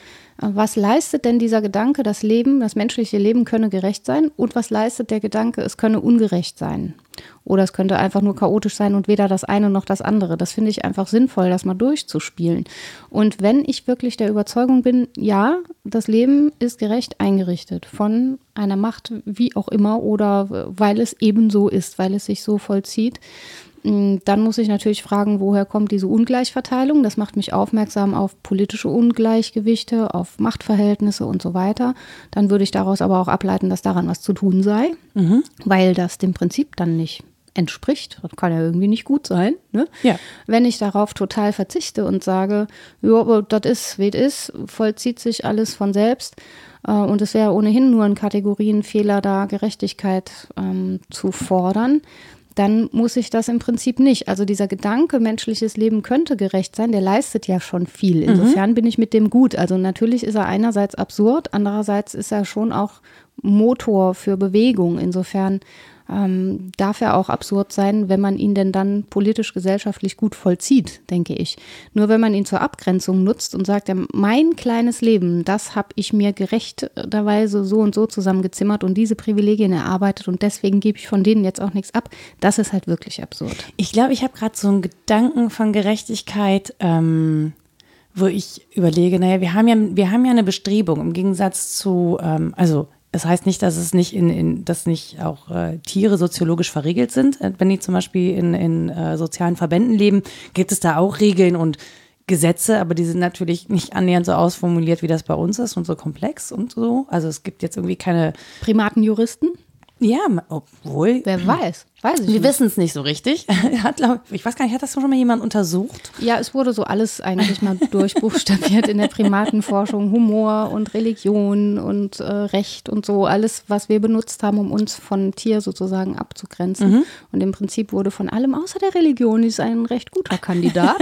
was leistet denn dieser Gedanke, das Leben, das menschliche Leben könne gerecht sein? Und was leistet der Gedanke, es könne ungerecht sein? Oder es könnte einfach nur chaotisch sein und weder das eine noch das andere. Das finde ich einfach sinnvoll, das mal durchzuspielen. Und wenn ich wirklich der Überzeugung bin, ja, das Leben ist gerecht eingerichtet von einer Macht, wie auch immer, oder weil es eben so ist, weil es sich so vollzieht, dann muss ich natürlich fragen, woher kommt diese Ungleichverteilung? Das macht mich aufmerksam auf politische Ungleichgewichte, auf Machtverhältnisse und so weiter. Dann würde ich daraus aber auch ableiten, dass daran was zu tun sei, mhm. weil das dem Prinzip dann nicht entspricht. Das kann ja irgendwie nicht gut sein. Ne? Ja. Wenn ich darauf total verzichte und sage, ja, das ist, wie es ist, vollzieht sich alles von selbst. Äh, und es wäre ohnehin nur ein Kategorienfehler, da Gerechtigkeit ähm, zu fordern dann muss ich das im Prinzip nicht. Also dieser Gedanke, menschliches Leben könnte gerecht sein, der leistet ja schon viel. Mhm. Insofern mhm. bin ich mit dem gut. Also natürlich ist er einerseits absurd, andererseits ist er schon auch Motor für Bewegung. Insofern ähm, darf er auch absurd sein, wenn man ihn denn dann politisch, gesellschaftlich gut vollzieht, denke ich. Nur wenn man ihn zur Abgrenzung nutzt und sagt, ja, mein kleines Leben, das habe ich mir gerechterweise so und so zusammengezimmert und diese Privilegien erarbeitet und deswegen gebe ich von denen jetzt auch nichts ab, das ist halt wirklich absurd. Ich glaube, ich habe gerade so einen Gedanken von Gerechtigkeit. Ähm wo ich überlege, naja, wir haben ja, wir haben ja eine Bestrebung im Gegensatz zu, ähm, also das heißt nicht, dass es nicht in, in dass nicht auch äh, Tiere soziologisch verriegelt sind. Äh, wenn die zum Beispiel in, in äh, sozialen Verbänden leben, gibt es da auch Regeln und Gesetze, aber die sind natürlich nicht annähernd so ausformuliert, wie das bei uns ist und so komplex und so. Also es gibt jetzt irgendwie keine Primatenjuristen. Ja, obwohl. Wer weiß. Weiß ich Wir wissen es nicht so richtig. <laughs> Hat, glaub, ich weiß gar nicht, hat das schon mal jemand untersucht? Ja, es wurde so alles eigentlich mal durchbuchstabiert in der Primatenforschung. Humor und Religion und äh, Recht und so. Alles, was wir benutzt haben, um uns von Tier sozusagen abzugrenzen. Mhm. Und im Prinzip wurde von allem außer der Religion, die ist ein recht guter Kandidat,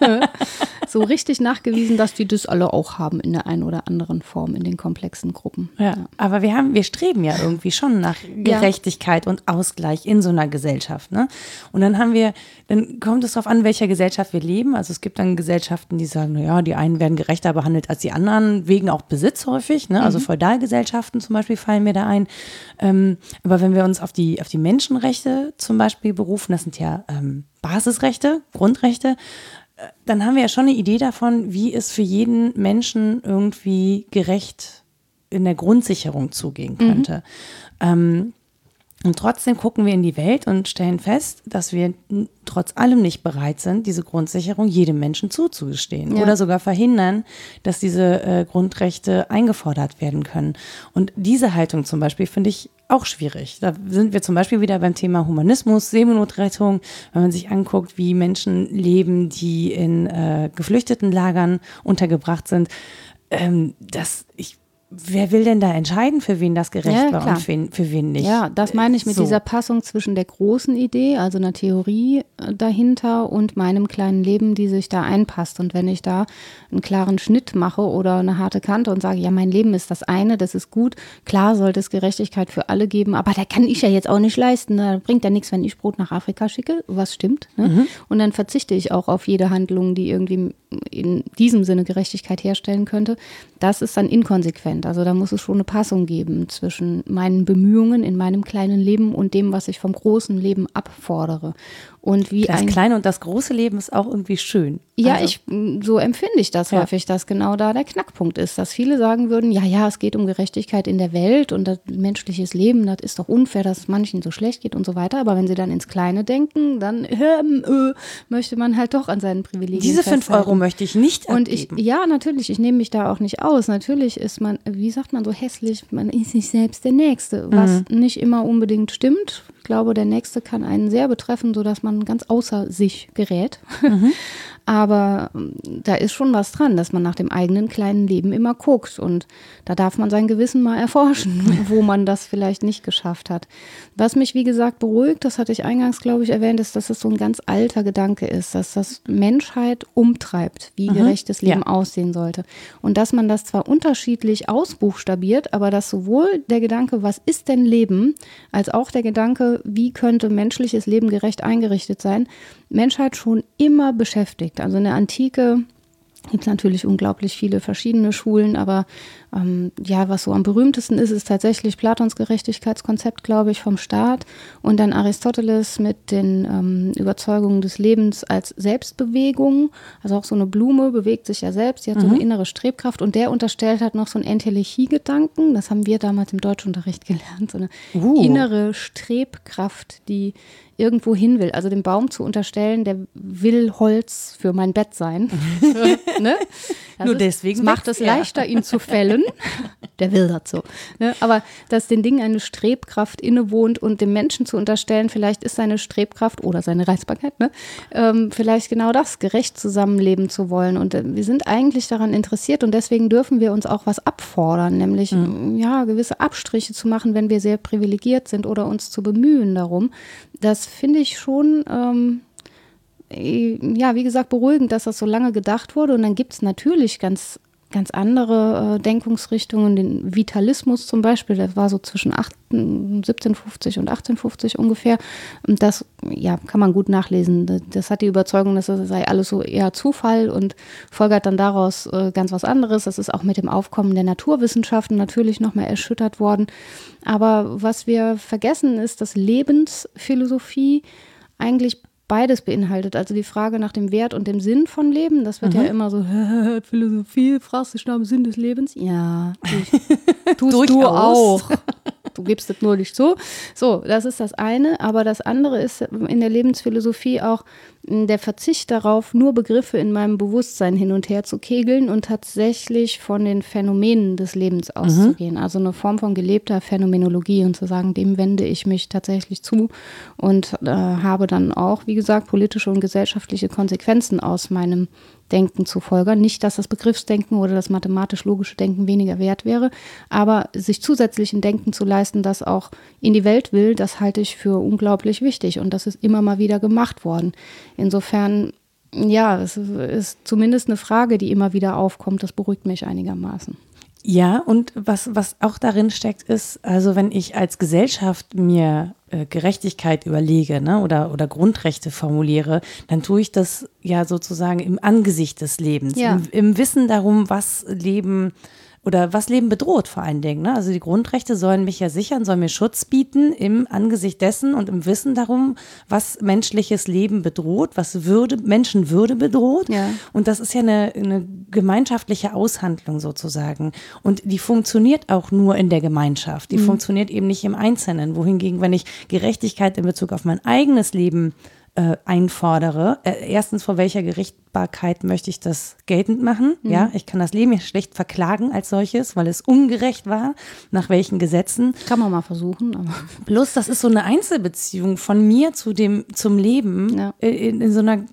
<laughs> so richtig nachgewiesen, dass die das alle auch haben in der einen oder anderen Form in den komplexen Gruppen. Ja, ja. aber wir haben, wir streben ja irgendwie schon nach Gerechtigkeit ja. und Ausgleich in so einer Gesellschaft. Ne? Und dann haben wir, dann kommt es darauf an, welcher Gesellschaft wir leben. Also es gibt dann Gesellschaften, die sagen, naja, die einen werden gerechter behandelt als die anderen, wegen auch Besitz häufig. Ne? Also mhm. Feudalgesellschaften zum Beispiel fallen mir da ein. Ähm, aber wenn wir uns auf die, auf die Menschenrechte zum Beispiel berufen, das sind ja ähm, Basisrechte, Grundrechte, äh, dann haben wir ja schon eine Idee davon, wie es für jeden Menschen irgendwie gerecht in der Grundsicherung zugehen könnte. Mhm. Ähm, und trotzdem gucken wir in die Welt und stellen fest, dass wir trotz allem nicht bereit sind, diese Grundsicherung jedem Menschen zuzugestehen ja. oder sogar verhindern, dass diese äh, Grundrechte eingefordert werden können. Und diese Haltung zum Beispiel finde ich auch schwierig. Da sind wir zum Beispiel wieder beim Thema Humanismus, Seenotrettung, wenn man sich anguckt, wie Menschen leben, die in äh, Geflüchtetenlagern untergebracht sind. Ähm, das, ich wer will denn da entscheiden, für wen das gerecht Ja, war klar. und für, wen- für wen nicht? Ja, das meine ich mit So. dieser Passung zwischen der großen Idee, also einer Theorie äh, dahinter und meinem kleinen Leben, die sich da einpasst. Und wenn ich da einen klaren Schnitt mache oder eine harte Kante und sage, ja, mein Leben ist das eine, das ist gut, klar sollte es Gerechtigkeit für alle geben, aber da kann ich ja jetzt auch nicht leisten. Da bringt ja nichts, wenn ich Brot nach Afrika schicke, was stimmt. Ne? Mhm. Und dann verzichte ich auch auf jede Handlung, die irgendwie in diesem Sinne Gerechtigkeit herstellen könnte. Das ist dann inkonsequent. Also da muss es schon eine Passung geben zwischen meinen Bemühungen in meinem kleinen Leben und dem, was ich vom großen Leben abfordere. Und wie Das ein kleine und das große Leben ist auch irgendwie schön. ja, Also, ich, m, so empfinde ich das Ja. häufig, dass genau da der Knackpunkt ist, dass viele sagen würden, ja, ja, es geht um Gerechtigkeit in der Welt und das menschliches Leben, das ist doch unfair, dass es manchen so schlecht geht und so weiter. Aber wenn sie dann ins Kleine denken, dann ähm, <laughs> äh, möchte man halt doch an seinen Privilegien Diese fünf festhalten. Euro möchte ich nicht Und ich, abgeben. ja, natürlich, ich nehme mich da auch nicht aus. Natürlich ist man, wie sagt man so hässlich, man ist sich selbst der Nächste, was nicht immer unbedingt stimmt. Ich glaube, der Nächste kann einen sehr betreffen, sodass man ganz außer sich gerät. <laughs> Aber ähm, da ist schon was dran, dass man nach dem eigenen kleinen Leben immer guckt. Und da darf man sein Gewissen mal erforschen, <laughs> wo man das vielleicht nicht geschafft hat. Was mich, wie gesagt, beruhigt, das hatte ich eingangs, glaube ich, erwähnt, ist, dass es so ein ganz alter Gedanke ist, dass das Menschheit umtreibt, wie gerechtes Leben Ja. aussehen sollte. Und dass man das zwar unterschiedlich ausbuchstabiert, aber dass sowohl der Gedanke, was ist denn Leben, als auch der Gedanke, wie könnte menschliches Leben gerecht eingerichtet sein, Menschheit schon immer beschäftigt. Also in der Antike gibt es natürlich unglaublich viele verschiedene Schulen, aber ähm, ja, was so am berühmtesten ist, ist tatsächlich Platons Gerechtigkeitskonzept, glaube ich, vom Staat und dann Aristoteles mit den ähm, Überzeugungen des Lebens als Selbstbewegung. Also auch so eine Blume bewegt sich ja selbst, die hat so eine innere Strebkraft und der unterstellt halt noch so einen Entelechie-Gedanken. Das haben wir damals im Deutschunterricht <laughs> gelernt, so eine Uh. innere Strebkraft, die irgendwo hin will. Also dem Baum zu unterstellen, der will Holz für mein Bett sein. <laughs> ne? Das Nur ist- deswegen das macht es er. leichter, ihn zu fällen. <laughs> Der will das so. Ne? Aber dass den Dingen eine Strebkraft innewohnt und dem Menschen zu unterstellen, vielleicht ist seine Strebkraft oder seine Reizbarkeit, ne? ähm, vielleicht genau das, gerecht zusammenleben zu wollen. Und äh, wir sind eigentlich daran interessiert und deswegen dürfen wir uns auch was abfordern, nämlich ja, gewisse Abstriche zu machen, wenn wir sehr privilegiert sind oder uns zu bemühen darum. Das finde ich schon. Ähm, äh, ja, wie gesagt, beruhigend, dass das so lange gedacht wurde. Und dann gibt es natürlich ganz, ganz andere äh, Denkungsrichtungen, den Vitalismus zum Beispiel, der war so zwischen 8, 1750 und 1850 ungefähr. Und das ja, kann man gut nachlesen. Das- Das hat die Überzeugung, dass das sei alles so eher Zufall und folgert dann daraus äh, ganz was anderes. Das ist auch mit dem Aufkommen der Naturwissenschaften natürlich nochmal erschüttert worden. Aber was wir vergessen ist, dass Lebensphilosophie eigentlich beides beinhaltet. Also die Frage nach dem Wert und dem Sinn von Leben, das wird ja immer so, <laughs> Philosophie, fragst dich nach dem Sinn des Lebens? Ja, tu- <laughs> tust du auch. Du gibst es nur nicht zu. So, das ist das eine. Aber das andere ist in der Lebensphilosophie auch der Verzicht darauf, nur Begriffe in meinem Bewusstsein hin und her zu kegeln und tatsächlich von den Phänomenen des Lebens auszugehen. Also eine Form von gelebter Phänomenologie und zu sagen, dem wende ich mich tatsächlich zu und äh, habe dann auch, wie gesagt, politische und gesellschaftliche Konsequenzen aus meinem Denken zu folgern. Nicht, dass das Begriffsdenken oder das mathematisch-logische Denken weniger wert wäre, aber sich zusätzlich ein Denken zu leisten, das auch in die Welt will, das halte ich für unglaublich wichtig und das ist immer mal wieder gemacht worden. Insofern, ja, es ist zumindest eine Frage, die immer wieder aufkommt. Das beruhigt mich einigermaßen. Ja, und was, was auch darin steckt, ist, also wenn ich als Gesellschaft mir äh, Gerechtigkeit überlege ne, oder, oder Grundrechte formuliere, dann tue ich das ja sozusagen im Angesicht des Lebens, Ja. im, im Wissen darum, was Leben oder was Leben bedroht vor allen Dingen. Ne? Also die Grundrechte sollen mich ja sichern, sollen mir Schutz bieten im Angesicht dessen und im Wissen darum, was menschliches Leben bedroht, was Würde, Menschenwürde bedroht. Ja. Und das ist ja eine, eine gemeinschaftliche Aushandlung sozusagen. Und die funktioniert auch nur in der Gemeinschaft. Die funktioniert eben nicht im Einzelnen. Wohingegen, wenn ich Gerechtigkeit in Bezug auf mein eigenes Leben äh, einfordere, äh, erstens vor welcher Gerichtsbarkeit möchte ich das geltend machen? Ja, ich kann das Leben ja schlecht verklagen als solches, weil es ungerecht war. Nach welchen Gesetzen? Kann man mal versuchen, aber <laughs> Plus, das ist so eine Einzelbeziehung von mir zu dem, zum Leben Ja. äh, in, in so einer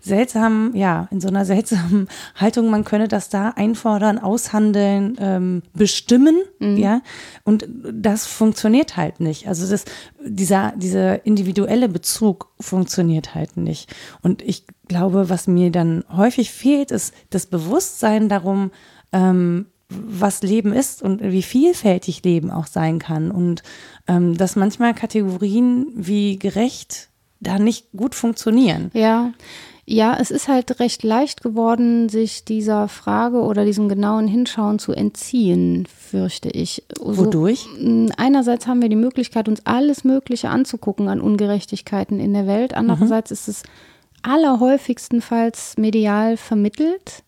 seltsamen, ja, in so einer seltsamen <laughs> Haltung, man könne das da einfordern, aushandeln, ähm, bestimmen, mhm. ja. Und das funktioniert halt nicht. Also das, dieser, dieser individuelle Bezug funktioniert halt nicht. Und ich glaube, was mir dann häufig fehlt, ist das Bewusstsein darum, ähm, was Leben ist und wie vielfältig Leben auch sein kann. Und ähm, dass manchmal Kategorien wie gerecht da nicht gut funktionieren. Ja. Ja, es ist halt recht leicht geworden, sich dieser Frage oder diesem genauen Hinschauen zu entziehen, fürchte ich. So, Wodurch? Einerseits haben wir die Möglichkeit, uns alles Mögliche anzugucken an Ungerechtigkeiten in der Welt. Andererseits mhm. ist es allerhäufigstenfalls medial vermittelt.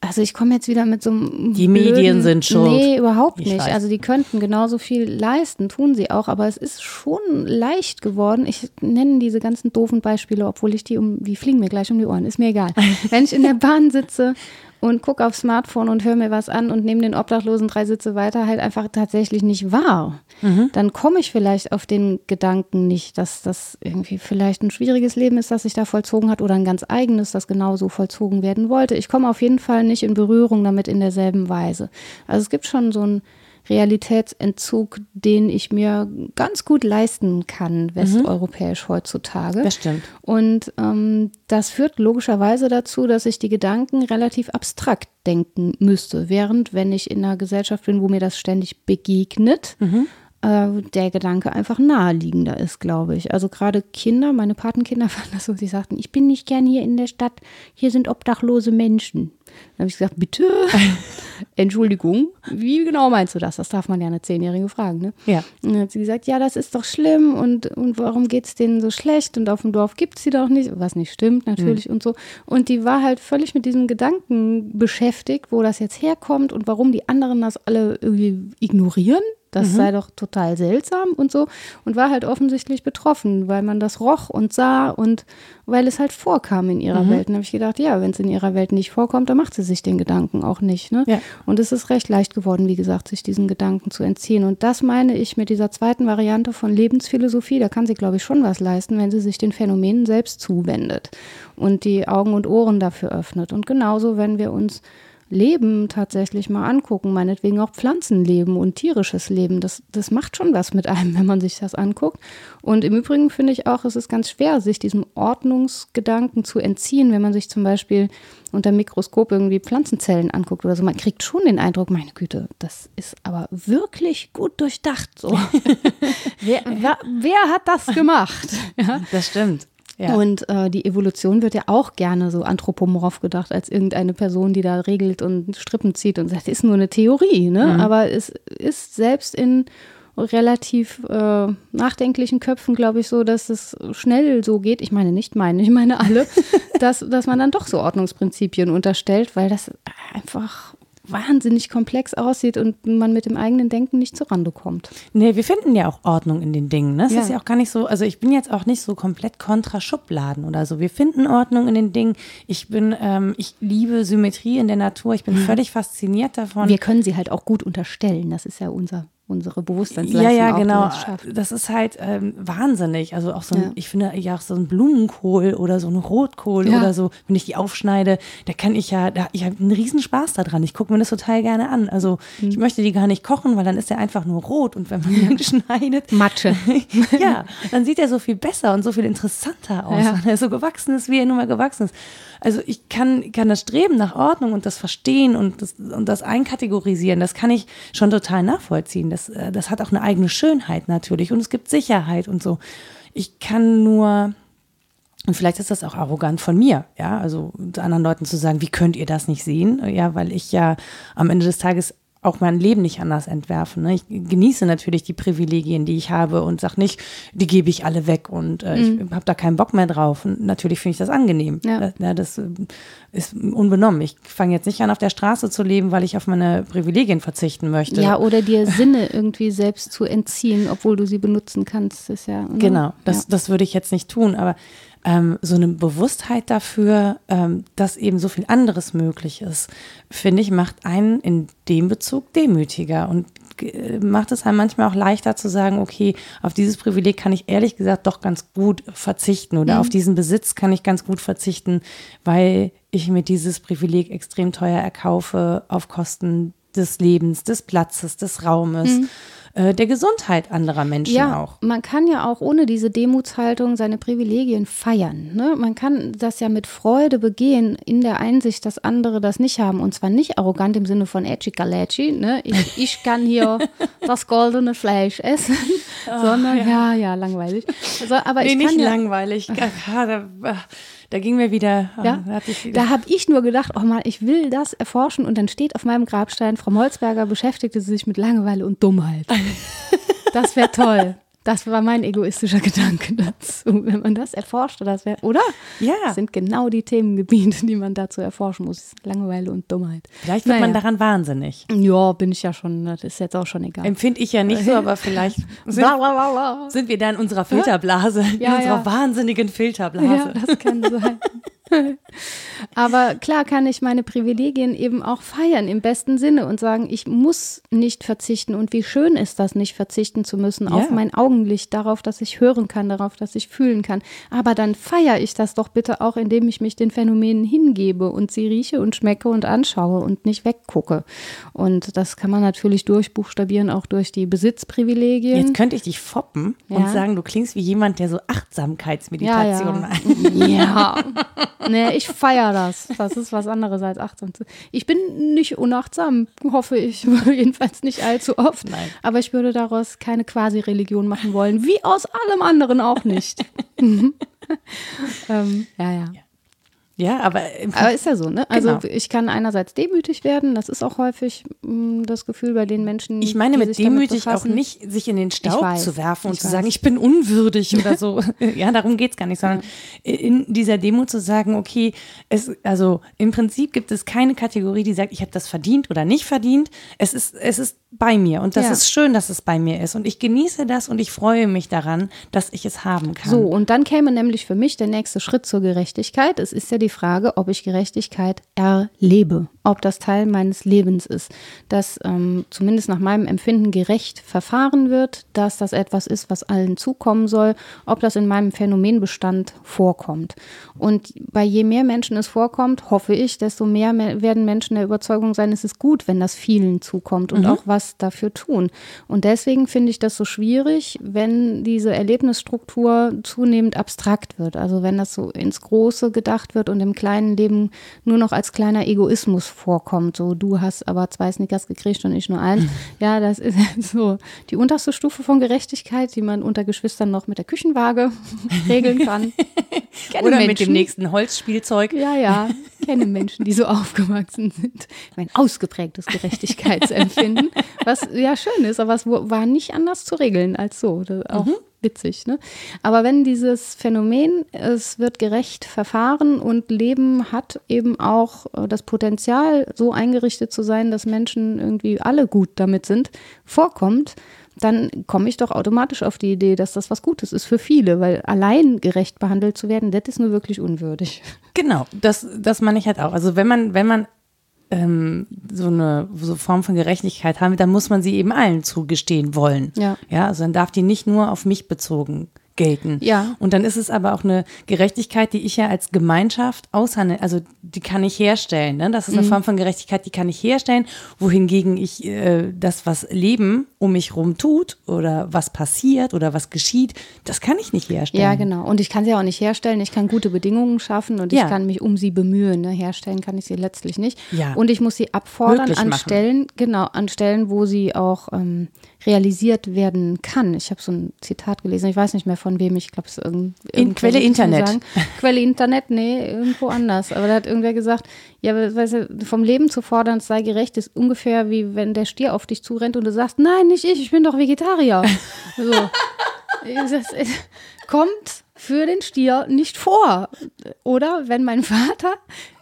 Also ich komme jetzt wieder mit so einem. Die blöden, Medien sind schuld. Nee, überhaupt nicht. Also die könnten genauso viel leisten, tun sie auch, aber es ist schon leicht geworden. Ich nenne diese ganzen doofen Beispiele, obwohl ich die um, die fliegen mir gleich um die Ohren, ist mir egal. <laughs> Wenn ich in der Bahn sitze und gucke aufs Smartphone und höre mir was an und nehme den Obdachlosen drei Sitze weiter halt einfach tatsächlich nicht wahr. Mhm. Dann komme ich vielleicht auf den Gedanken nicht, dass das irgendwie vielleicht ein schwieriges Leben ist, das sich da vollzogen hat oder ein ganz eigenes, das genauso vollzogen werden wollte. Ich komme auf jeden Fall nicht in Berührung damit in derselben Weise. Also es gibt schon so ein Realitätsentzug, den ich mir ganz gut leisten kann, westeuropäisch mhm. heutzutage. Das stimmt. Und ähm, das führt logischerweise dazu, dass ich die Gedanken relativ abstrakt denken müsste, während wenn ich in einer Gesellschaft bin, wo mir das ständig begegnet, mhm äh, der Gedanke einfach naheliegender ist, glaube ich. Also gerade Kinder, meine Patenkinder <laughs> fanden das so, sie sagten, ich bin nicht gern hier in der Stadt, hier sind obdachlose Menschen. Dann habe ich gesagt, bitte, <laughs> Entschuldigung, wie genau meinst du das? Das darf man ja eine Zehnjährige fragen, ne? Ja. Und dann hat sie gesagt, ja, das ist doch schlimm und, und warum geht es denen so schlecht und auf dem Dorf gibt es sie doch nicht, was nicht stimmt natürlich mhm. und so. Und die war halt völlig mit diesem Gedanken beschäftigt, wo das jetzt herkommt und warum die anderen das alle irgendwie ignorieren das mhm. sei doch total seltsam und so. Und war halt offensichtlich betroffen, weil man das roch und sah und weil es halt vorkam in ihrer mhm. Welt. Und habe ich gedacht, ja, wenn es in ihrer Welt nicht vorkommt, dann macht sie sich den Gedanken auch nicht. Ne? Ja. Und es ist recht leicht geworden, wie gesagt, sich diesen Gedanken zu entziehen. Und das meine ich mit dieser zweiten Variante von Lebensphilosophie. Da kann sie, glaube ich, schon was leisten, wenn sie sich den Phänomenen selbst zuwendet und die Augen und Ohren dafür öffnet. Und genauso, wenn wir uns Leben tatsächlich mal angucken, meinetwegen auch Pflanzenleben und tierisches Leben. Das, das macht schon was mit einem, <laughs> wenn man sich das anguckt. Und im Übrigen finde ich auch, es ist ganz schwer, sich diesem Ordnungsgedanken zu entziehen, wenn man sich zum Beispiel unter Mikroskop irgendwie Pflanzenzellen anguckt oder so. Man kriegt schon den Eindruck, meine Güte, das ist aber wirklich gut durchdacht. So. <laughs> wer, wer, wer, hat das gemacht? <laughs> Ja? Das stimmt. Ja. Und äh, die Evolution wird ja auch gerne so anthropomorph gedacht, als irgendeine Person, die da regelt und Strippen zieht und sagt, das ist nur eine Theorie. Ne? Mhm. Aber es ist selbst in relativ äh, nachdenklichen Köpfen, glaube ich, so, dass es schnell so geht. Ich meine nicht meine, ich meine alle, <laughs> dass, dass man dann doch so Ordnungsprinzipien unterstellt, weil das einfach wahnsinnig komplex aussieht und man mit dem eigenen Denken nicht zurande kommt. Nee, wir finden ja auch Ordnung in den Dingen. Ne? Das ja. ist ja auch gar nicht so, also ich bin jetzt auch nicht so komplett kontra Schubladen oder so. Wir finden Ordnung in den Dingen. Ich bin, ähm, ich liebe Symmetrie in der Natur. Ich bin mhm. völlig fasziniert davon. Wir können sie halt auch gut unterstellen. Das ist ja unser unsere Bewusstseinsleistung. Ja, ja, genau. Das ist halt ähm, wahnsinnig. Also auch so ein, ja. ich finde ja auch so ein Blumenkohl oder so ein Rotkohl ja. oder so, wenn ich die aufschneide, da kann ich ja, da, ich habe einen riesen Spaß daran. Ich gucke mir das total gerne an. Also mhm. ich möchte die gar nicht kochen, weil dann ist der einfach nur rot und wenn man ihn <laughs> schneidet. Matsche. <laughs> ja, dann sieht er so viel besser und so viel interessanter aus, ja. wenn er so gewachsen ist, wie er nun mal gewachsen ist. Also ich kann, kann das Streben nach Ordnung und das Verstehen und das, und das Einkategorisieren, das kann ich schon total nachvollziehen. Das, äh, das hat auch eine eigene Schönheit natürlich und es gibt Sicherheit und so. Ich kann nur, und vielleicht ist das auch arrogant von mir, ja, also anderen Leuten zu sagen, wie könnt ihr das nicht sehen? Ja, weil ich ja am Ende des Tages auch mein Leben nicht anders entwerfen. Ne? Ich genieße natürlich die Privilegien, die ich habe und sage nicht, die gebe ich alle weg und äh, mhm. ich habe da keinen Bock mehr drauf. Und natürlich finde ich das angenehm. Ja. Das, ja, das äh, ist unbenommen. Ich fange jetzt nicht an, auf der Straße zu leben, weil ich auf meine Privilegien verzichten möchte. Ja, oder dir Sinne irgendwie selbst zu entziehen, obwohl du sie benutzen kannst. Ist ja, ne? Genau, das, ja. das würde ich jetzt nicht tun, aber ähm, so eine Bewusstheit dafür, ähm, dass eben so viel anderes möglich ist, finde ich, macht einen in dem Bezug demütiger. Und äh, macht es einem manchmal auch leichter zu sagen, okay, auf dieses Privileg kann ich ehrlich gesagt doch ganz gut verzichten oder mhm. auf diesen Besitz kann ich ganz gut verzichten, weil ich mir dieses Privileg extrem teuer erkaufe auf Kosten des Lebens, des Platzes, des Raumes. Mhm äh, der Gesundheit anderer Menschen ja, auch. Man kann ja auch ohne diese Demutshaltung seine Privilegien feiern. Ne? Man kann das ja mit Freude begehen, in der Einsicht, dass andere das nicht haben. Und zwar nicht arrogant im Sinne von Echikalechi, ne? ich, <laughs> ich kann hier das goldene Fleisch essen, oh, sondern ja. ja, ja, langweilig. Also, aber nee, ich kann nicht ja, langweilig. <laughs> Da ging mir wieder. Ah, ja? Da, da habe ich nur gedacht, oh mal, ich will das erforschen. Und dann steht auf meinem Grabstein, Frau Molzberger beschäftigte sich mit Langeweile und Dummheit. <laughs> das wäre toll. Das war mein egoistischer <laughs> Gedanke dazu. Wenn man das erforscht, das wäre, oder? Ja. Das sind genau die Themengebiete, die man dazu erforschen muss. Langeweile und Dummheit. Vielleicht wird naja. man daran wahnsinnig. Ja, bin ich ja schon, das ist jetzt auch schon egal. Empfinde ich ja nicht so, aber vielleicht <laughs> sind, sind wir da in unserer Filterblase, ja, in unserer ja. wahnsinnigen Filterblase. Ja, das kann <laughs> sein. <laughs> Aber klar kann ich meine Privilegien eben auch feiern im besten Sinne und sagen, ich muss nicht verzichten. Und wie schön ist das, nicht verzichten zu müssen ja. auf mein Augenlicht, darauf, dass ich hören kann, darauf, dass ich fühlen kann. Aber dann feiere ich das doch bitte auch, indem ich mich den Phänomenen hingebe und sie rieche und schmecke und anschaue und nicht weggucke. Und das kann man natürlich durchbuchstabieren, auch durch die Besitzprivilegien. Jetzt könnte ich dich foppen ja. und sagen, du klingst wie jemand, der so Achtsamkeitsmeditation ja, ja. macht. <laughs> Ja. <laughs> Nee, ich feiere das. Das ist was anderes als achtsam. Ich bin nicht unachtsam, hoffe ich. <laughs> Jedenfalls nicht allzu oft. Nein. Aber ich würde daraus keine Quasi-Religion machen wollen, wie aus allem anderen auch nicht. <laughs> ähm, ja, ja. ja. Ja, aber. Aber ist ja so, ne? Also genau. ich kann einerseits demütig werden, das ist auch häufig mh, mm, das Gefühl bei den Menschen. Ich meine mit demütig auch nicht, sich in den Staub weiß, zu werfen und zu weiß. sagen, ich bin unwürdig oder so. <laughs> ja, darum geht es gar nicht, sondern ja. in dieser Demut zu sagen, okay, es, also im Prinzip gibt es keine Kategorie, die sagt, ich habe das verdient oder nicht verdient. Es ist, es ist bei mir und das ja. ist schön, dass es bei mir ist und ich genieße das und ich freue mich daran, dass ich es haben kann. So, und dann käme nämlich für mich der nächste Schritt zur Gerechtigkeit. Es ist ja die die Frage, ob ich Gerechtigkeit erlebe, ob das Teil meines Lebens ist, dass ähm, zumindest nach meinem Empfinden gerecht verfahren wird, dass das etwas ist, was allen zukommen soll, ob das in meinem Phänomenbestand vorkommt. Und bei je mehr Menschen es vorkommt, hoffe ich, desto mehr werden Menschen der Überzeugung sein, es ist gut, wenn das vielen zukommt und mhm. auch was dafür tun. Und deswegen finde ich das so schwierig, wenn diese Erlebnisstruktur zunehmend abstrakt wird. Also wenn das so ins Große gedacht wird und und im kleinen Leben nur noch als kleiner Egoismus vorkommt. So, du hast aber zwei Snickers gekriegt und ich nur eins. <laughs> Ja, das ist <laughs> so die unterste Stufe von Gerechtigkeit, die man unter Geschwistern noch mit der Küchenwaage <laughs> regeln kann. Oder Menschen. mit dem nächsten Holzspielzeug. Ja, ja. Kenne Menschen, die so aufgewachsen sind. Ein ausgeprägtes Gerechtigkeitsempfinden, was ja schön ist, aber es war nicht anders zu regeln als so. Auch mhm witzig. Ne? Aber wenn dieses Phänomen, es wird gerecht verfahren und Leben hat eben auch äh, das Potenzial, so eingerichtet zu sein, dass Menschen irgendwie alle gut damit sind, vorkommt, dann komme ich doch automatisch auf die Idee, dass das was Gutes ist für viele, weil allein gerecht behandelt zu werden, das ist nur wirklich unwürdig. Genau, das, das meine ich halt auch. Also wenn man, wenn man ähm, so eine so Form von Gerechtigkeit haben, dann muss man sie eben allen zugestehen wollen. Ja. Ja, also dann darf die nicht nur auf mich bezogen gelten. Ja. Und dann ist es aber auch eine Gerechtigkeit, die ich ja als Gemeinschaft aushandle, also die kann ich herstellen. Ne? Das ist eine mhm. Form von Gerechtigkeit, die kann ich herstellen, wohingegen ich äh, das, was Leben um mich rum tut oder was passiert oder was geschieht, das kann ich nicht herstellen. Ja, genau. Und ich kann sie auch nicht herstellen. Ich kann gute Bedingungen schaffen und ja. ich kann mich um sie bemühen. Ne? Herstellen kann ich sie letztlich nicht. Ja. Und ich muss sie abfordern an Stellen, genau, an Stellen, wo sie auch ähm, realisiert werden kann. Ich habe so ein Zitat gelesen, ich weiß nicht mehr von wem, ich glaube, es ist irgend, In Quelle Internet. Quelle Internet, nee, irgendwo anders. Aber da hat irgendwer gesagt, ja, weißt du, vom Leben zu fordern, es sei gerecht, ist ungefähr wie wenn der Stier auf dich zurennt und du sagst, nein, nicht ich, ich bin doch Vegetarier. <laughs> so. Das kommt für den Stier nicht vor. Oder wenn mein Vater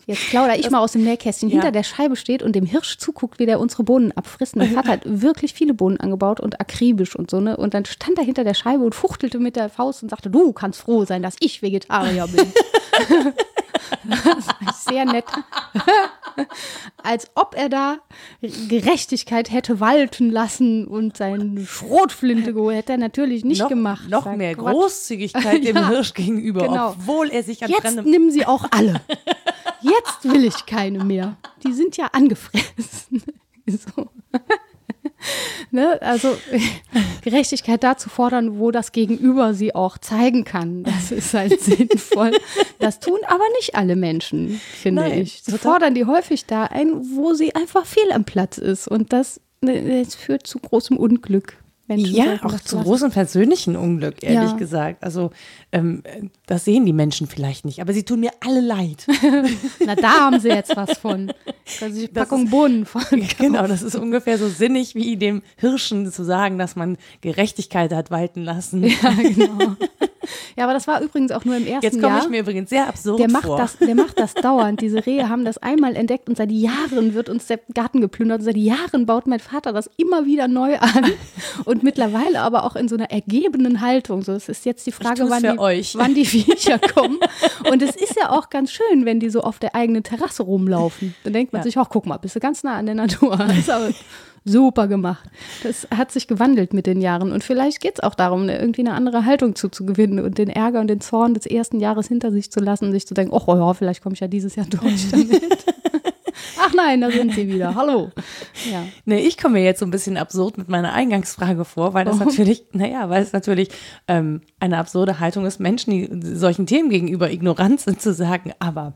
Jetzt plaudere ich das, mal aus dem Nähkästchen, hinter ja. der Scheibe steht und dem Hirsch zuguckt, wie der unsere Bohnen abfrisst. Und der Vater hat <laughs> wirklich viele Bohnen angebaut und akribisch und so, ne? Und dann stand er hinter der Scheibe und fuchtelte mit der Faust und sagte, du kannst froh sein, dass ich Vegetarier bin. <laughs> <laughs> sehr nett. <laughs> Als ob er da Gerechtigkeit hätte walten lassen und seine Schrotflinte geholt. Hätte er natürlich nicht noch, gemacht. Noch mehr Quatsch. Großzügigkeit <laughs> dem Ja, Hirsch gegenüber, genau. obwohl er sich an Jetzt fremdem nimm sie auch alle. Jetzt will ich keine mehr. Die sind ja angefressen. So. <laughs> Ne? Also <laughs> Gerechtigkeit da zu fordern, wo das Gegenüber sie auch zeigen kann. Das ist halt <laughs> sinnvoll. Das tun aber nicht alle Menschen, finde Nein, ich. Sie fordern die häufig da ein, wo sie einfach fehl am Platz ist. Und das, ne, das führt zu großem Unglück. Menschen Ja, auch zu großem persönlichen Unglück, ehrlich Ja. gesagt. Also, ähm, das sehen die Menschen vielleicht nicht, aber sie tun mir alle leid. <laughs> Na, da haben sie jetzt was von. Sie die Packung Bohnen von. <laughs> genau, das ist ungefähr so sinnig wie dem Hirschen zu sagen, dass man Gerechtigkeit hat walten lassen. Ja, genau. Ja, aber das war übrigens auch nur im ersten Jetzt komme Jahr. ich mir übrigens sehr absurd der macht, vor. das, der macht das dauernd. Diese Rehe haben das einmal entdeckt und seit Jahren wird uns der Garten geplündert. Und seit Jahren baut mein Vater das immer wieder neu an. Und <laughs> mittlerweile aber auch in so einer ergebenen Haltung. So, es ist jetzt die Frage, wann die, euch. wann die <laughs> Viecher kommen. Und es ist ja auch ganz schön, wenn die so auf der eigenen Terrasse rumlaufen. Dann denkt man Ja. sich, ach, guck mal, bist du ganz nah an der Natur. Das <laughs> ist aber super gemacht. Das hat sich gewandelt mit den Jahren. Und vielleicht geht es auch darum, eine- irgendwie eine andere Haltung zuzugewinnen und den Ärger und den Zorn des ersten Jahres hinter sich zu lassen und sich zu denken, oh ja, vielleicht komme ich ja dieses Jahr durch damit. <laughs> Ach nein, da sind sie wieder. Hallo. Ja. Nee, ich komme mir jetzt so ein bisschen absurd mit meiner Eingangsfrage vor, weil das natürlich, naja, weil es natürlich ähm, eine absurde Haltung ist, Menschen, die solchen Themen gegenüber ignorant sind, zu sagen, aber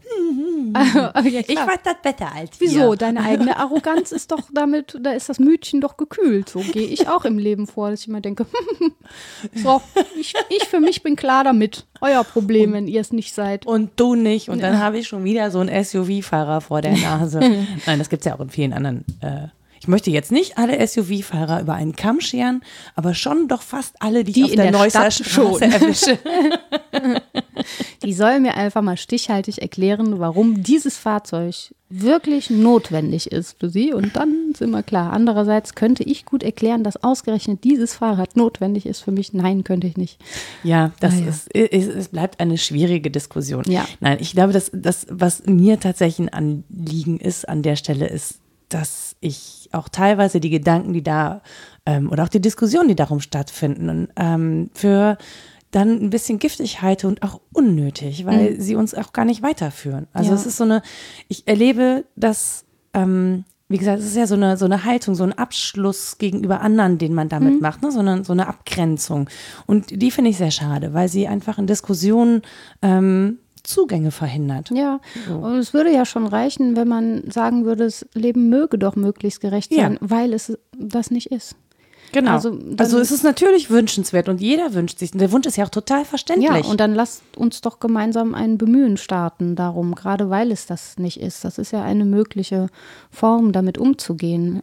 <laughs> ja, ich weiß das besser als Wieso? ihr. Deine eigene Arroganz ist doch damit, da ist das Mütchen doch gekühlt. So gehe ich auch im Leben vor, dass ich immer denke, <laughs> so, ich, ich für mich bin klar damit. Euer Problem, wenn ihr es nicht seid. Und du nicht. Und dann habe ich schon wieder so einen SUV-Fahrer vor der Nase. Nein, das gibt es ja auch in vielen anderen. Äh, ich möchte jetzt nicht alle SUV-Fahrer über einen Kamm scheren, aber schon doch fast alle, die, Die ich auf in der, der Neusser Stadt schon. erwische. <laughs> Die soll mir einfach mal stichhaltig erklären, warum dieses Fahrzeug wirklich notwendig ist für sie. Und dann sind wir klar. Andererseits könnte ich gut erklären, dass ausgerechnet dieses Fahrrad notwendig ist für mich. Nein, könnte ich nicht. Ja, das Ah, ja. Ist, es, es bleibt eine schwierige Diskussion. Ja. Nein, ich glaube, dass das, was mir tatsächlich ein Anliegen ist an der Stelle, ist, dass ich auch teilweise die Gedanken, die da ähm, oder auch die Diskussionen, die darum stattfinden, ähm, für dann ein bisschen giftig halte und auch unnötig, weil sie uns auch gar nicht weiterführen. Also Ja. es ist so eine, ich erlebe das, ähm, wie gesagt, es ist ja so eine, so eine Haltung, so ein Abschluss gegenüber anderen, den man damit macht, ne? so, eine, so eine Abgrenzung. Und die finde ich sehr schade, weil sie einfach in Diskussionen ähm, Zugänge verhindert. Ja, und es würde ja schon reichen, wenn man sagen würde, das Leben möge doch möglichst gerecht Ja. sein, weil es das nicht ist. Genau. Also Also, es ist natürlich wünschenswert und jeder wünscht sich. Und der Wunsch ist ja auch total verständlich. Ja, und dann lasst uns doch gemeinsam ein Bemühen starten darum, gerade weil es das nicht ist. Das ist ja eine mögliche Form, damit umzugehen.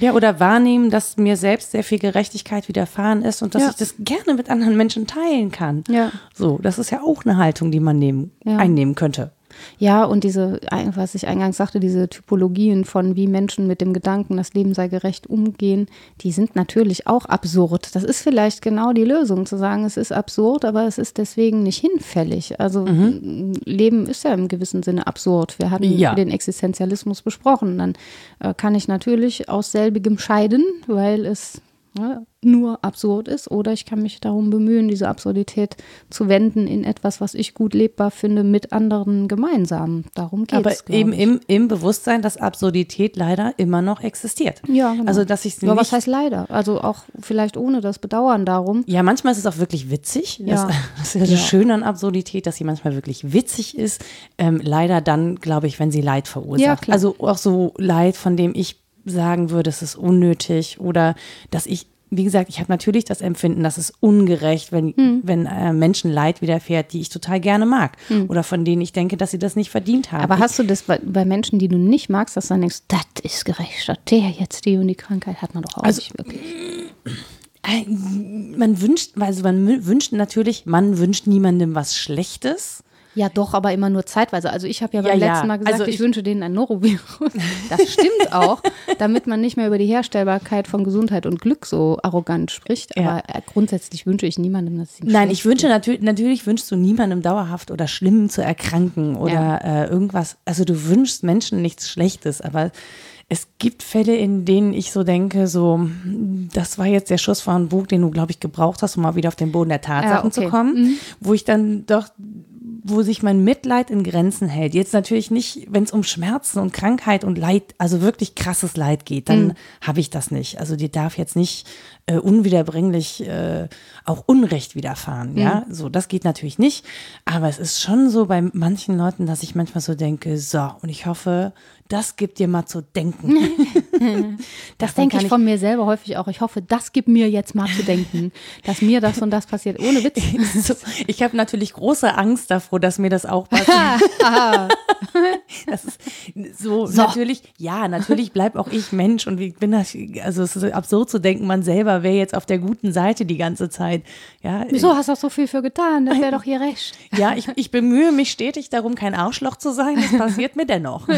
Äh, Ja, oder wahrnehmen, dass mir selbst sehr viel Gerechtigkeit widerfahren ist und dass Ja. ich das gerne mit anderen Menschen teilen kann. Ja. So, das ist ja auch eine Haltung, die man nehmen, Ja. einnehmen könnte. Ja, und diese, was ich eingangs sagte, diese Typologien von wie Menschen mit dem Gedanken, das Leben sei gerecht umgehen, die sind natürlich auch absurd. Das ist vielleicht genau die Lösung, zu sagen, es ist absurd, aber es ist deswegen nicht hinfällig. Also Leben ist ja im gewissen Sinne absurd. Wir hatten Ja. den Existenzialismus besprochen. Dann äh, kann ich natürlich aus selbigem scheiden, weil es ne, nur absurd ist, oder ich kann mich darum bemühen, diese Absurdität zu wenden in etwas, was ich gut lebbar finde, mit anderen gemeinsam. Darum geht Aber es. eben im, im Bewusstsein, dass Absurdität leider immer noch existiert. ja, genau. Also, dass ich nicht was heißt leider? Also auch vielleicht ohne das Bedauern darum. Ja, manchmal ist es auch wirklich witzig. Das, Ja. das <laughs> ist ja das Ja. Schöne an Absurdität, dass sie manchmal wirklich witzig ist. Ähm, leider dann, glaube ich, wenn sie Leid verursacht. Ja, klar. Also auch so Leid, von dem ich sagen würde, es ist unnötig oder dass ich, wie gesagt, ich habe natürlich das Empfinden, dass es ungerecht, wenn, Hm. wenn äh, Menschen Leid widerfährt, die ich total gerne mag oder von denen ich denke, dass sie das nicht verdient haben. Aber hast du das bei, bei Menschen, die du nicht magst, dass du dann denkst, das ist gerecht, dass der jetzt die und die Krankheit hat man doch auch Also- nicht wirklich. Äh, man wünscht, also man wünscht natürlich, man wünscht niemandem was Schlechtes. Ja, doch, aber immer nur zeitweise. Also ich habe ja beim Ja, ja. letzten Mal gesagt, Also ich, ich- wünsche denen ein Norovirus. <laughs> Das stimmt auch, damit man nicht mehr über die Herstellbarkeit von Gesundheit und Glück so arrogant spricht. Ja. Aber äh, grundsätzlich wünsche ich niemandem, dass ihm Nein, ich wünsche natürlich, natürlich wünschst du niemandem dauerhaft oder schlimm zu erkranken oder äh, irgendwas. Also du wünschst Menschen nichts Schlechtes, aber es gibt Fälle, in denen ich so denke, so, das war jetzt der Schuss von Bug, den du, glaube ich, gebraucht hast, um mal wieder auf den Boden der Tatsachen zu okay. kommen, wo ich dann doch wo sich mein Mitleid in Grenzen hält. Jetzt natürlich nicht, wenn es um Schmerzen und Krankheit und Leid, also wirklich krasses Leid geht, dann habe ich das nicht. Also dir darf jetzt nicht äh, unwiederbringlich äh, auch Unrecht widerfahren, ja. So, das geht natürlich nicht. Aber es ist schon so bei manchen Leuten, dass ich manchmal so denke, so, und ich hoffe, das gibt dir mal zu denken. <laughs> Das denke kann ich von mir selber häufig auch. Ich hoffe, das gibt mir jetzt mal zu denken, <laughs> dass mir das und das passiert. Ohne Witz. So, ich habe natürlich große Angst davor, dass mir das auch <laughs> passiert. das ist so, natürlich, ja, natürlich bleib auch ich Mensch und ich bin das, also es ist absurd zu denken, man selber wäre jetzt auf der guten Seite die ganze Zeit. Ja, Wieso hast du auch so viel für getan? Das wäre doch hier recht. ja, ich, ich bemühe mich stetig darum, kein Arschloch zu sein. Das passiert mir dennoch.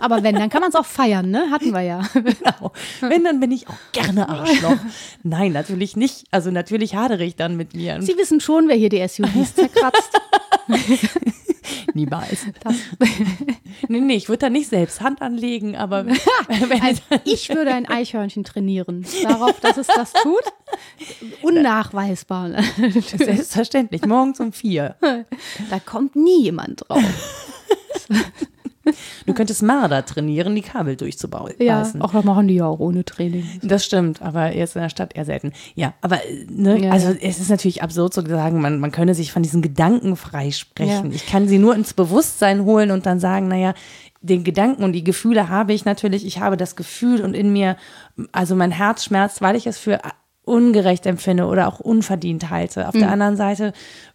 Aber wenn, dann kann man es auch feiern, ne? Hatten wir ja. <laughs> Genau. Wenn, dann bin ich auch gerne Arschloch. Nein, natürlich nicht. Also natürlich hadere ich dann mit mir. Sie wissen schon, wer hier die SUVs <laughs> zerkratzt. <laughs> Niemals. nee, nee, ich würde da nicht selbst Hand anlegen, aber Also ich würde ein Eichhörnchen trainieren. Darauf, dass es das tut. Unnachweisbar. ne? selbstverständlich, morgens um vier. Da kommt nie jemand drauf. <laughs> Du könntest Marder trainieren, die Kabel durchzubauen. Ja, auch das machen die ja auch ohne Training. Das stimmt, aber jetzt in der Stadt eher selten. Ja, aber äh, ne, Ja, also ja. es ist natürlich absurd zu sagen, man, man könne sich von diesen Gedanken freisprechen. Ja. Ich kann sie nur ins Bewusstsein holen und dann sagen, naja, den Gedanken und die Gefühle habe ich natürlich. Ich habe das Gefühl und in mir, also mein Herz schmerzt, weil ich es für ungerecht empfinde oder auch unverdient halte. Auf der Mhm. anderen Seite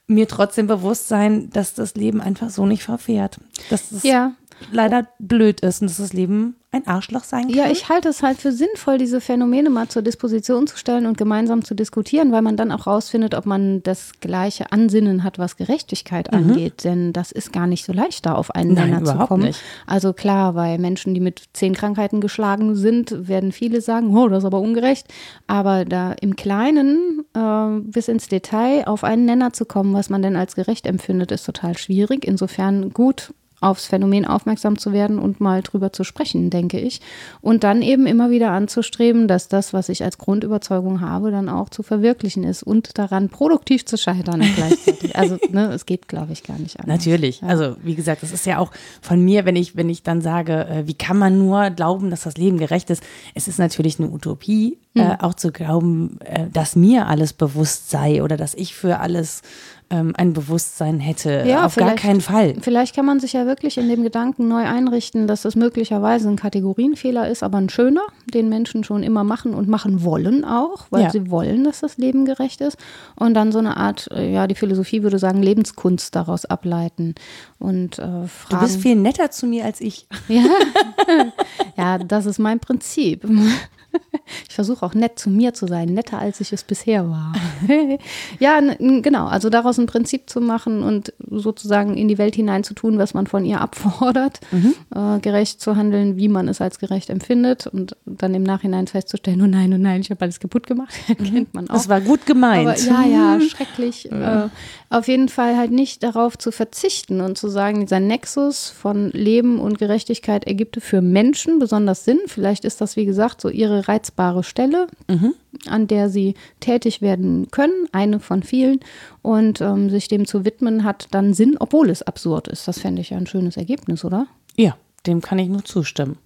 mir trotzdem bewusst sein, dass das Leben einfach so nicht verfährt. Dass es Ja. Leider blöd ist und dass das Leben ein Arschloch sein kann. Ja, ich halte es halt für sinnvoll, diese Phänomene mal zur Disposition zu stellen und gemeinsam zu diskutieren, weil man dann auch rausfindet, ob man das gleiche Ansinnen hat, was Gerechtigkeit angeht. Denn das ist gar nicht so leicht, da auf einen Mhm. Nenner zu kommen. nicht. Also klar, bei Menschen, die mit zehn Krankheiten geschlagen sind, werden viele sagen, oh, das ist aber ungerecht. Aber da im Kleinen äh, bis ins Detail auf einen Nenner zu kommen, was man denn als gerecht empfindet, ist total schwierig. Insofern gut aufs Phänomen aufmerksam zu werden und mal drüber zu sprechen, denke ich. Und dann eben immer wieder anzustreben, dass das, was ich als Grundüberzeugung habe, dann auch zu verwirklichen ist und daran produktiv zu scheitern <laughs> gleichzeitig. Also, ne, es geht, glaube ich, gar nicht anders. Natürlich. Also wie gesagt, das ist ja auch von mir, wenn ich, wenn ich dann sage, äh, wie kann man nur glauben, dass das Leben gerecht ist? Es ist natürlich eine Utopie, Hm. äh, auch zu glauben, äh, dass mir alles bewusst sei oder dass ich für alles ähm, ein Bewusstsein hätte. Ja, Auf gar keinen Fall. Vielleicht kann man sich ja wirklich in dem Gedanken neu einrichten, dass es möglicherweise ein Kategorienfehler ist, aber ein schöner, den Menschen schon immer machen und machen wollen auch, weil Ja. sie wollen, dass das Leben gerecht ist. Und dann so eine Art, äh, ja, die Philosophie würde sagen, Lebenskunst daraus ableiten und äh, Du fragen. bist viel netter zu mir als ich. Ja. <laughs> ja, das ist mein Prinzip. Ich versuche auch nett zu mir zu sein, netter als ich es bisher war. <laughs> ja, genau. Also daraus ein Prinzip zu machen und sozusagen in die Welt hineinzutun, was man von ihr abfordert, äh, gerecht zu handeln, wie man es als gerecht empfindet und dann im Nachhinein festzustellen, oh nein, oh nein, ich habe alles kaputt gemacht, <laughs> kennt man auch. Das war gut gemeint. Aber, ja, ja, schrecklich. Äh, auf jeden Fall halt nicht darauf zu verzichten und zu sagen, dieser Nexus von Leben und Gerechtigkeit ergibt für Menschen besonders Sinn. Vielleicht ist das, wie gesagt, so ihre reizbare Stelle, an der sie tätig werden können, eine von vielen. Und ähm, sich dem zu widmen hat dann Sinn, obwohl es absurd ist. Das fände ich ja ein schönes Ergebnis, oder? Ja, dem kann ich nur zustimmen.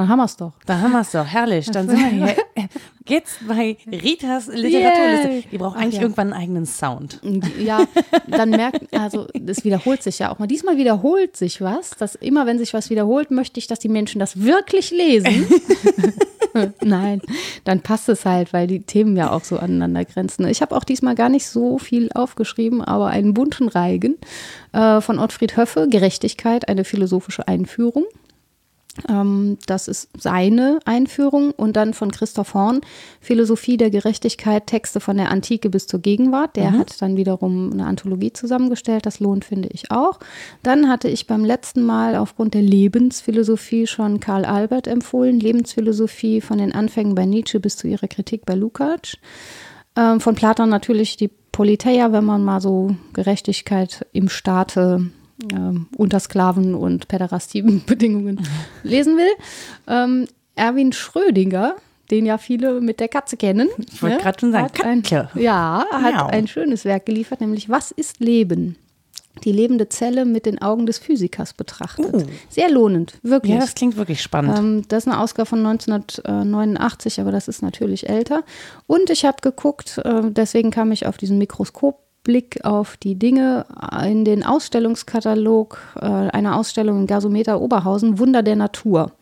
Dann haben wir es doch. Da haben wir es doch, herrlich. Dann sind wir hier <laughs> jetzt bei Ritas Literaturliste. Yay. Die braucht Ach eigentlich ja. irgendwann einen eigenen Sound. Ja, dann merkt, also das wiederholt sich ja auch mal. Diesmal wiederholt sich was, dass immer wenn sich was wiederholt, möchte ich, dass die Menschen das wirklich lesen. <laughs> <laughs> Nein, dann passt es halt, weil die Themen ja auch so aneinander grenzen. Ich habe auch diesmal gar nicht so viel aufgeschrieben, aber einen bunten Reigen äh, von Ottfried Höffe, Gerechtigkeit, eine philosophische Einführung. Ähm, das ist seine Einführung und dann von Christoph Horn, Philosophie der Gerechtigkeit, Texte von der Antike bis zur Gegenwart. Der mhm. hat dann wiederum eine Anthologie zusammengestellt. Das lohnt, finde ich auch. Dann hatte ich beim letzten Mal aufgrund der Lebensphilosophie schon Karl Albert empfohlen. Lebensphilosophie von den Anfängen bei Nietzsche bis zu ihrer Kritik bei Lukács. Ähm, von Platon natürlich die Politeia, wenn man mal so Gerechtigkeit im Staate ähm, unter Sklaven- und Päderastien-Bedingungen <laughs> mhm. lesen will. Ähm, Erwin Schrödinger, den ja viele mit der Katze kennen. Ich wollte ne? gerade schon sagen, hat ein, Ja, hat ja. ein schönes Werk geliefert, nämlich Was ist Leben? Die lebende Zelle mit den Augen des Physikers betrachtet. Uh. Sehr lohnend, wirklich. Ja, das klingt wirklich spannend. Ähm, das ist eine Ausgabe von 1989, aber das ist natürlich älter. Und ich habe geguckt, äh, deswegen kam ich auf diesen Mikroskop Blick auf die Dinge in den Ausstellungskatalog äh, einer Ausstellung in Gasometer Oberhausen, Wunder der Natur.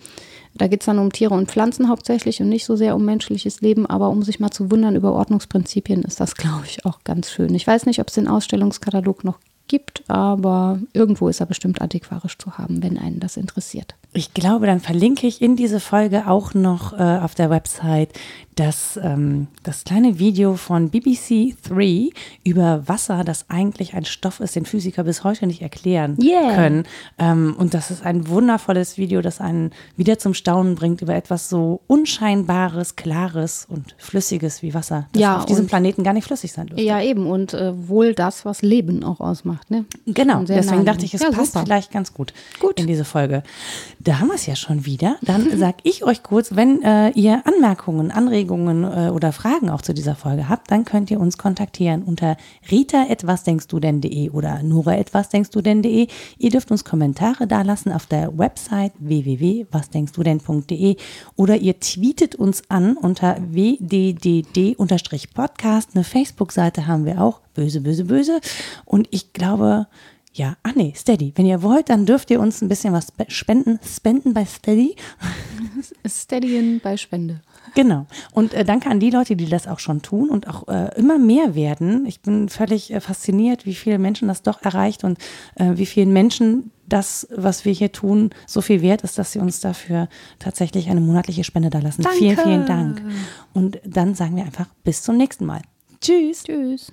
Da geht es dann um Tiere und Pflanzen hauptsächlich und nicht so sehr um menschliches Leben, aber um sich mal zu wundern über Ordnungsprinzipien ist das, <laughs> glaube ich, auch ganz schön. Ich weiß nicht, ob es den Ausstellungskatalog noch gibt, aber irgendwo ist er bestimmt antiquarisch zu haben, wenn einen das interessiert. Ich glaube, dann verlinke ich in diese Folge auch noch äh, auf der Website das, ähm, das kleine Video von BBC 3 über Wasser, das eigentlich ein Stoff ist, den Physiker bis heute nicht erklären yeah. können. Ähm, und das ist ein wundervolles Video, das einen wieder zum Staunen bringt über etwas so Unscheinbares, Klares und Flüssiges wie Wasser, das ja, auf diesem Planeten gar nicht flüssig sein dürfte. Ja, eben. Und äh, wohl das, was Leben auch ausmacht. Ne? Genau. Deswegen dachte ich, es ja, passt super. vielleicht ganz gut, gut in diese Folge. Da haben wir es ja schon wieder. Dann <laughs> sage ich euch kurz, wenn äh, ihr Anmerkungen, Anregungen äh, oder Fragen auch zu dieser Folge habt, dann könnt ihr uns kontaktieren unter rita.wasdenkst-du-denn.de oder nora.wasdenkst-du-denn.de. Ihr dürft uns Kommentare dalassen auf der Website www.wasdenkst-du-denn.de oder ihr tweetet uns an unter wddd-podcast. Eine Facebook-Seite haben wir auch. Böse, böse, böse. Und ich glaube, ja, ach nee, Steady. Wenn ihr wollt, dann dürft ihr uns ein bisschen was spenden. Spenden bei Steady. <laughs> Steadyen bei Spende. Genau. Und äh, danke an die Leute, die das auch schon tun und auch äh, immer mehr werden. Ich bin völlig äh, fasziniert, wie viele Menschen das doch erreicht und äh, wie vielen Menschen das, was wir hier tun, so viel wert ist, dass sie uns dafür tatsächlich eine monatliche Spende da lassen. Vielen, vielen Dank. Und dann sagen wir einfach bis zum nächsten Mal. Tschüss. Tschüss.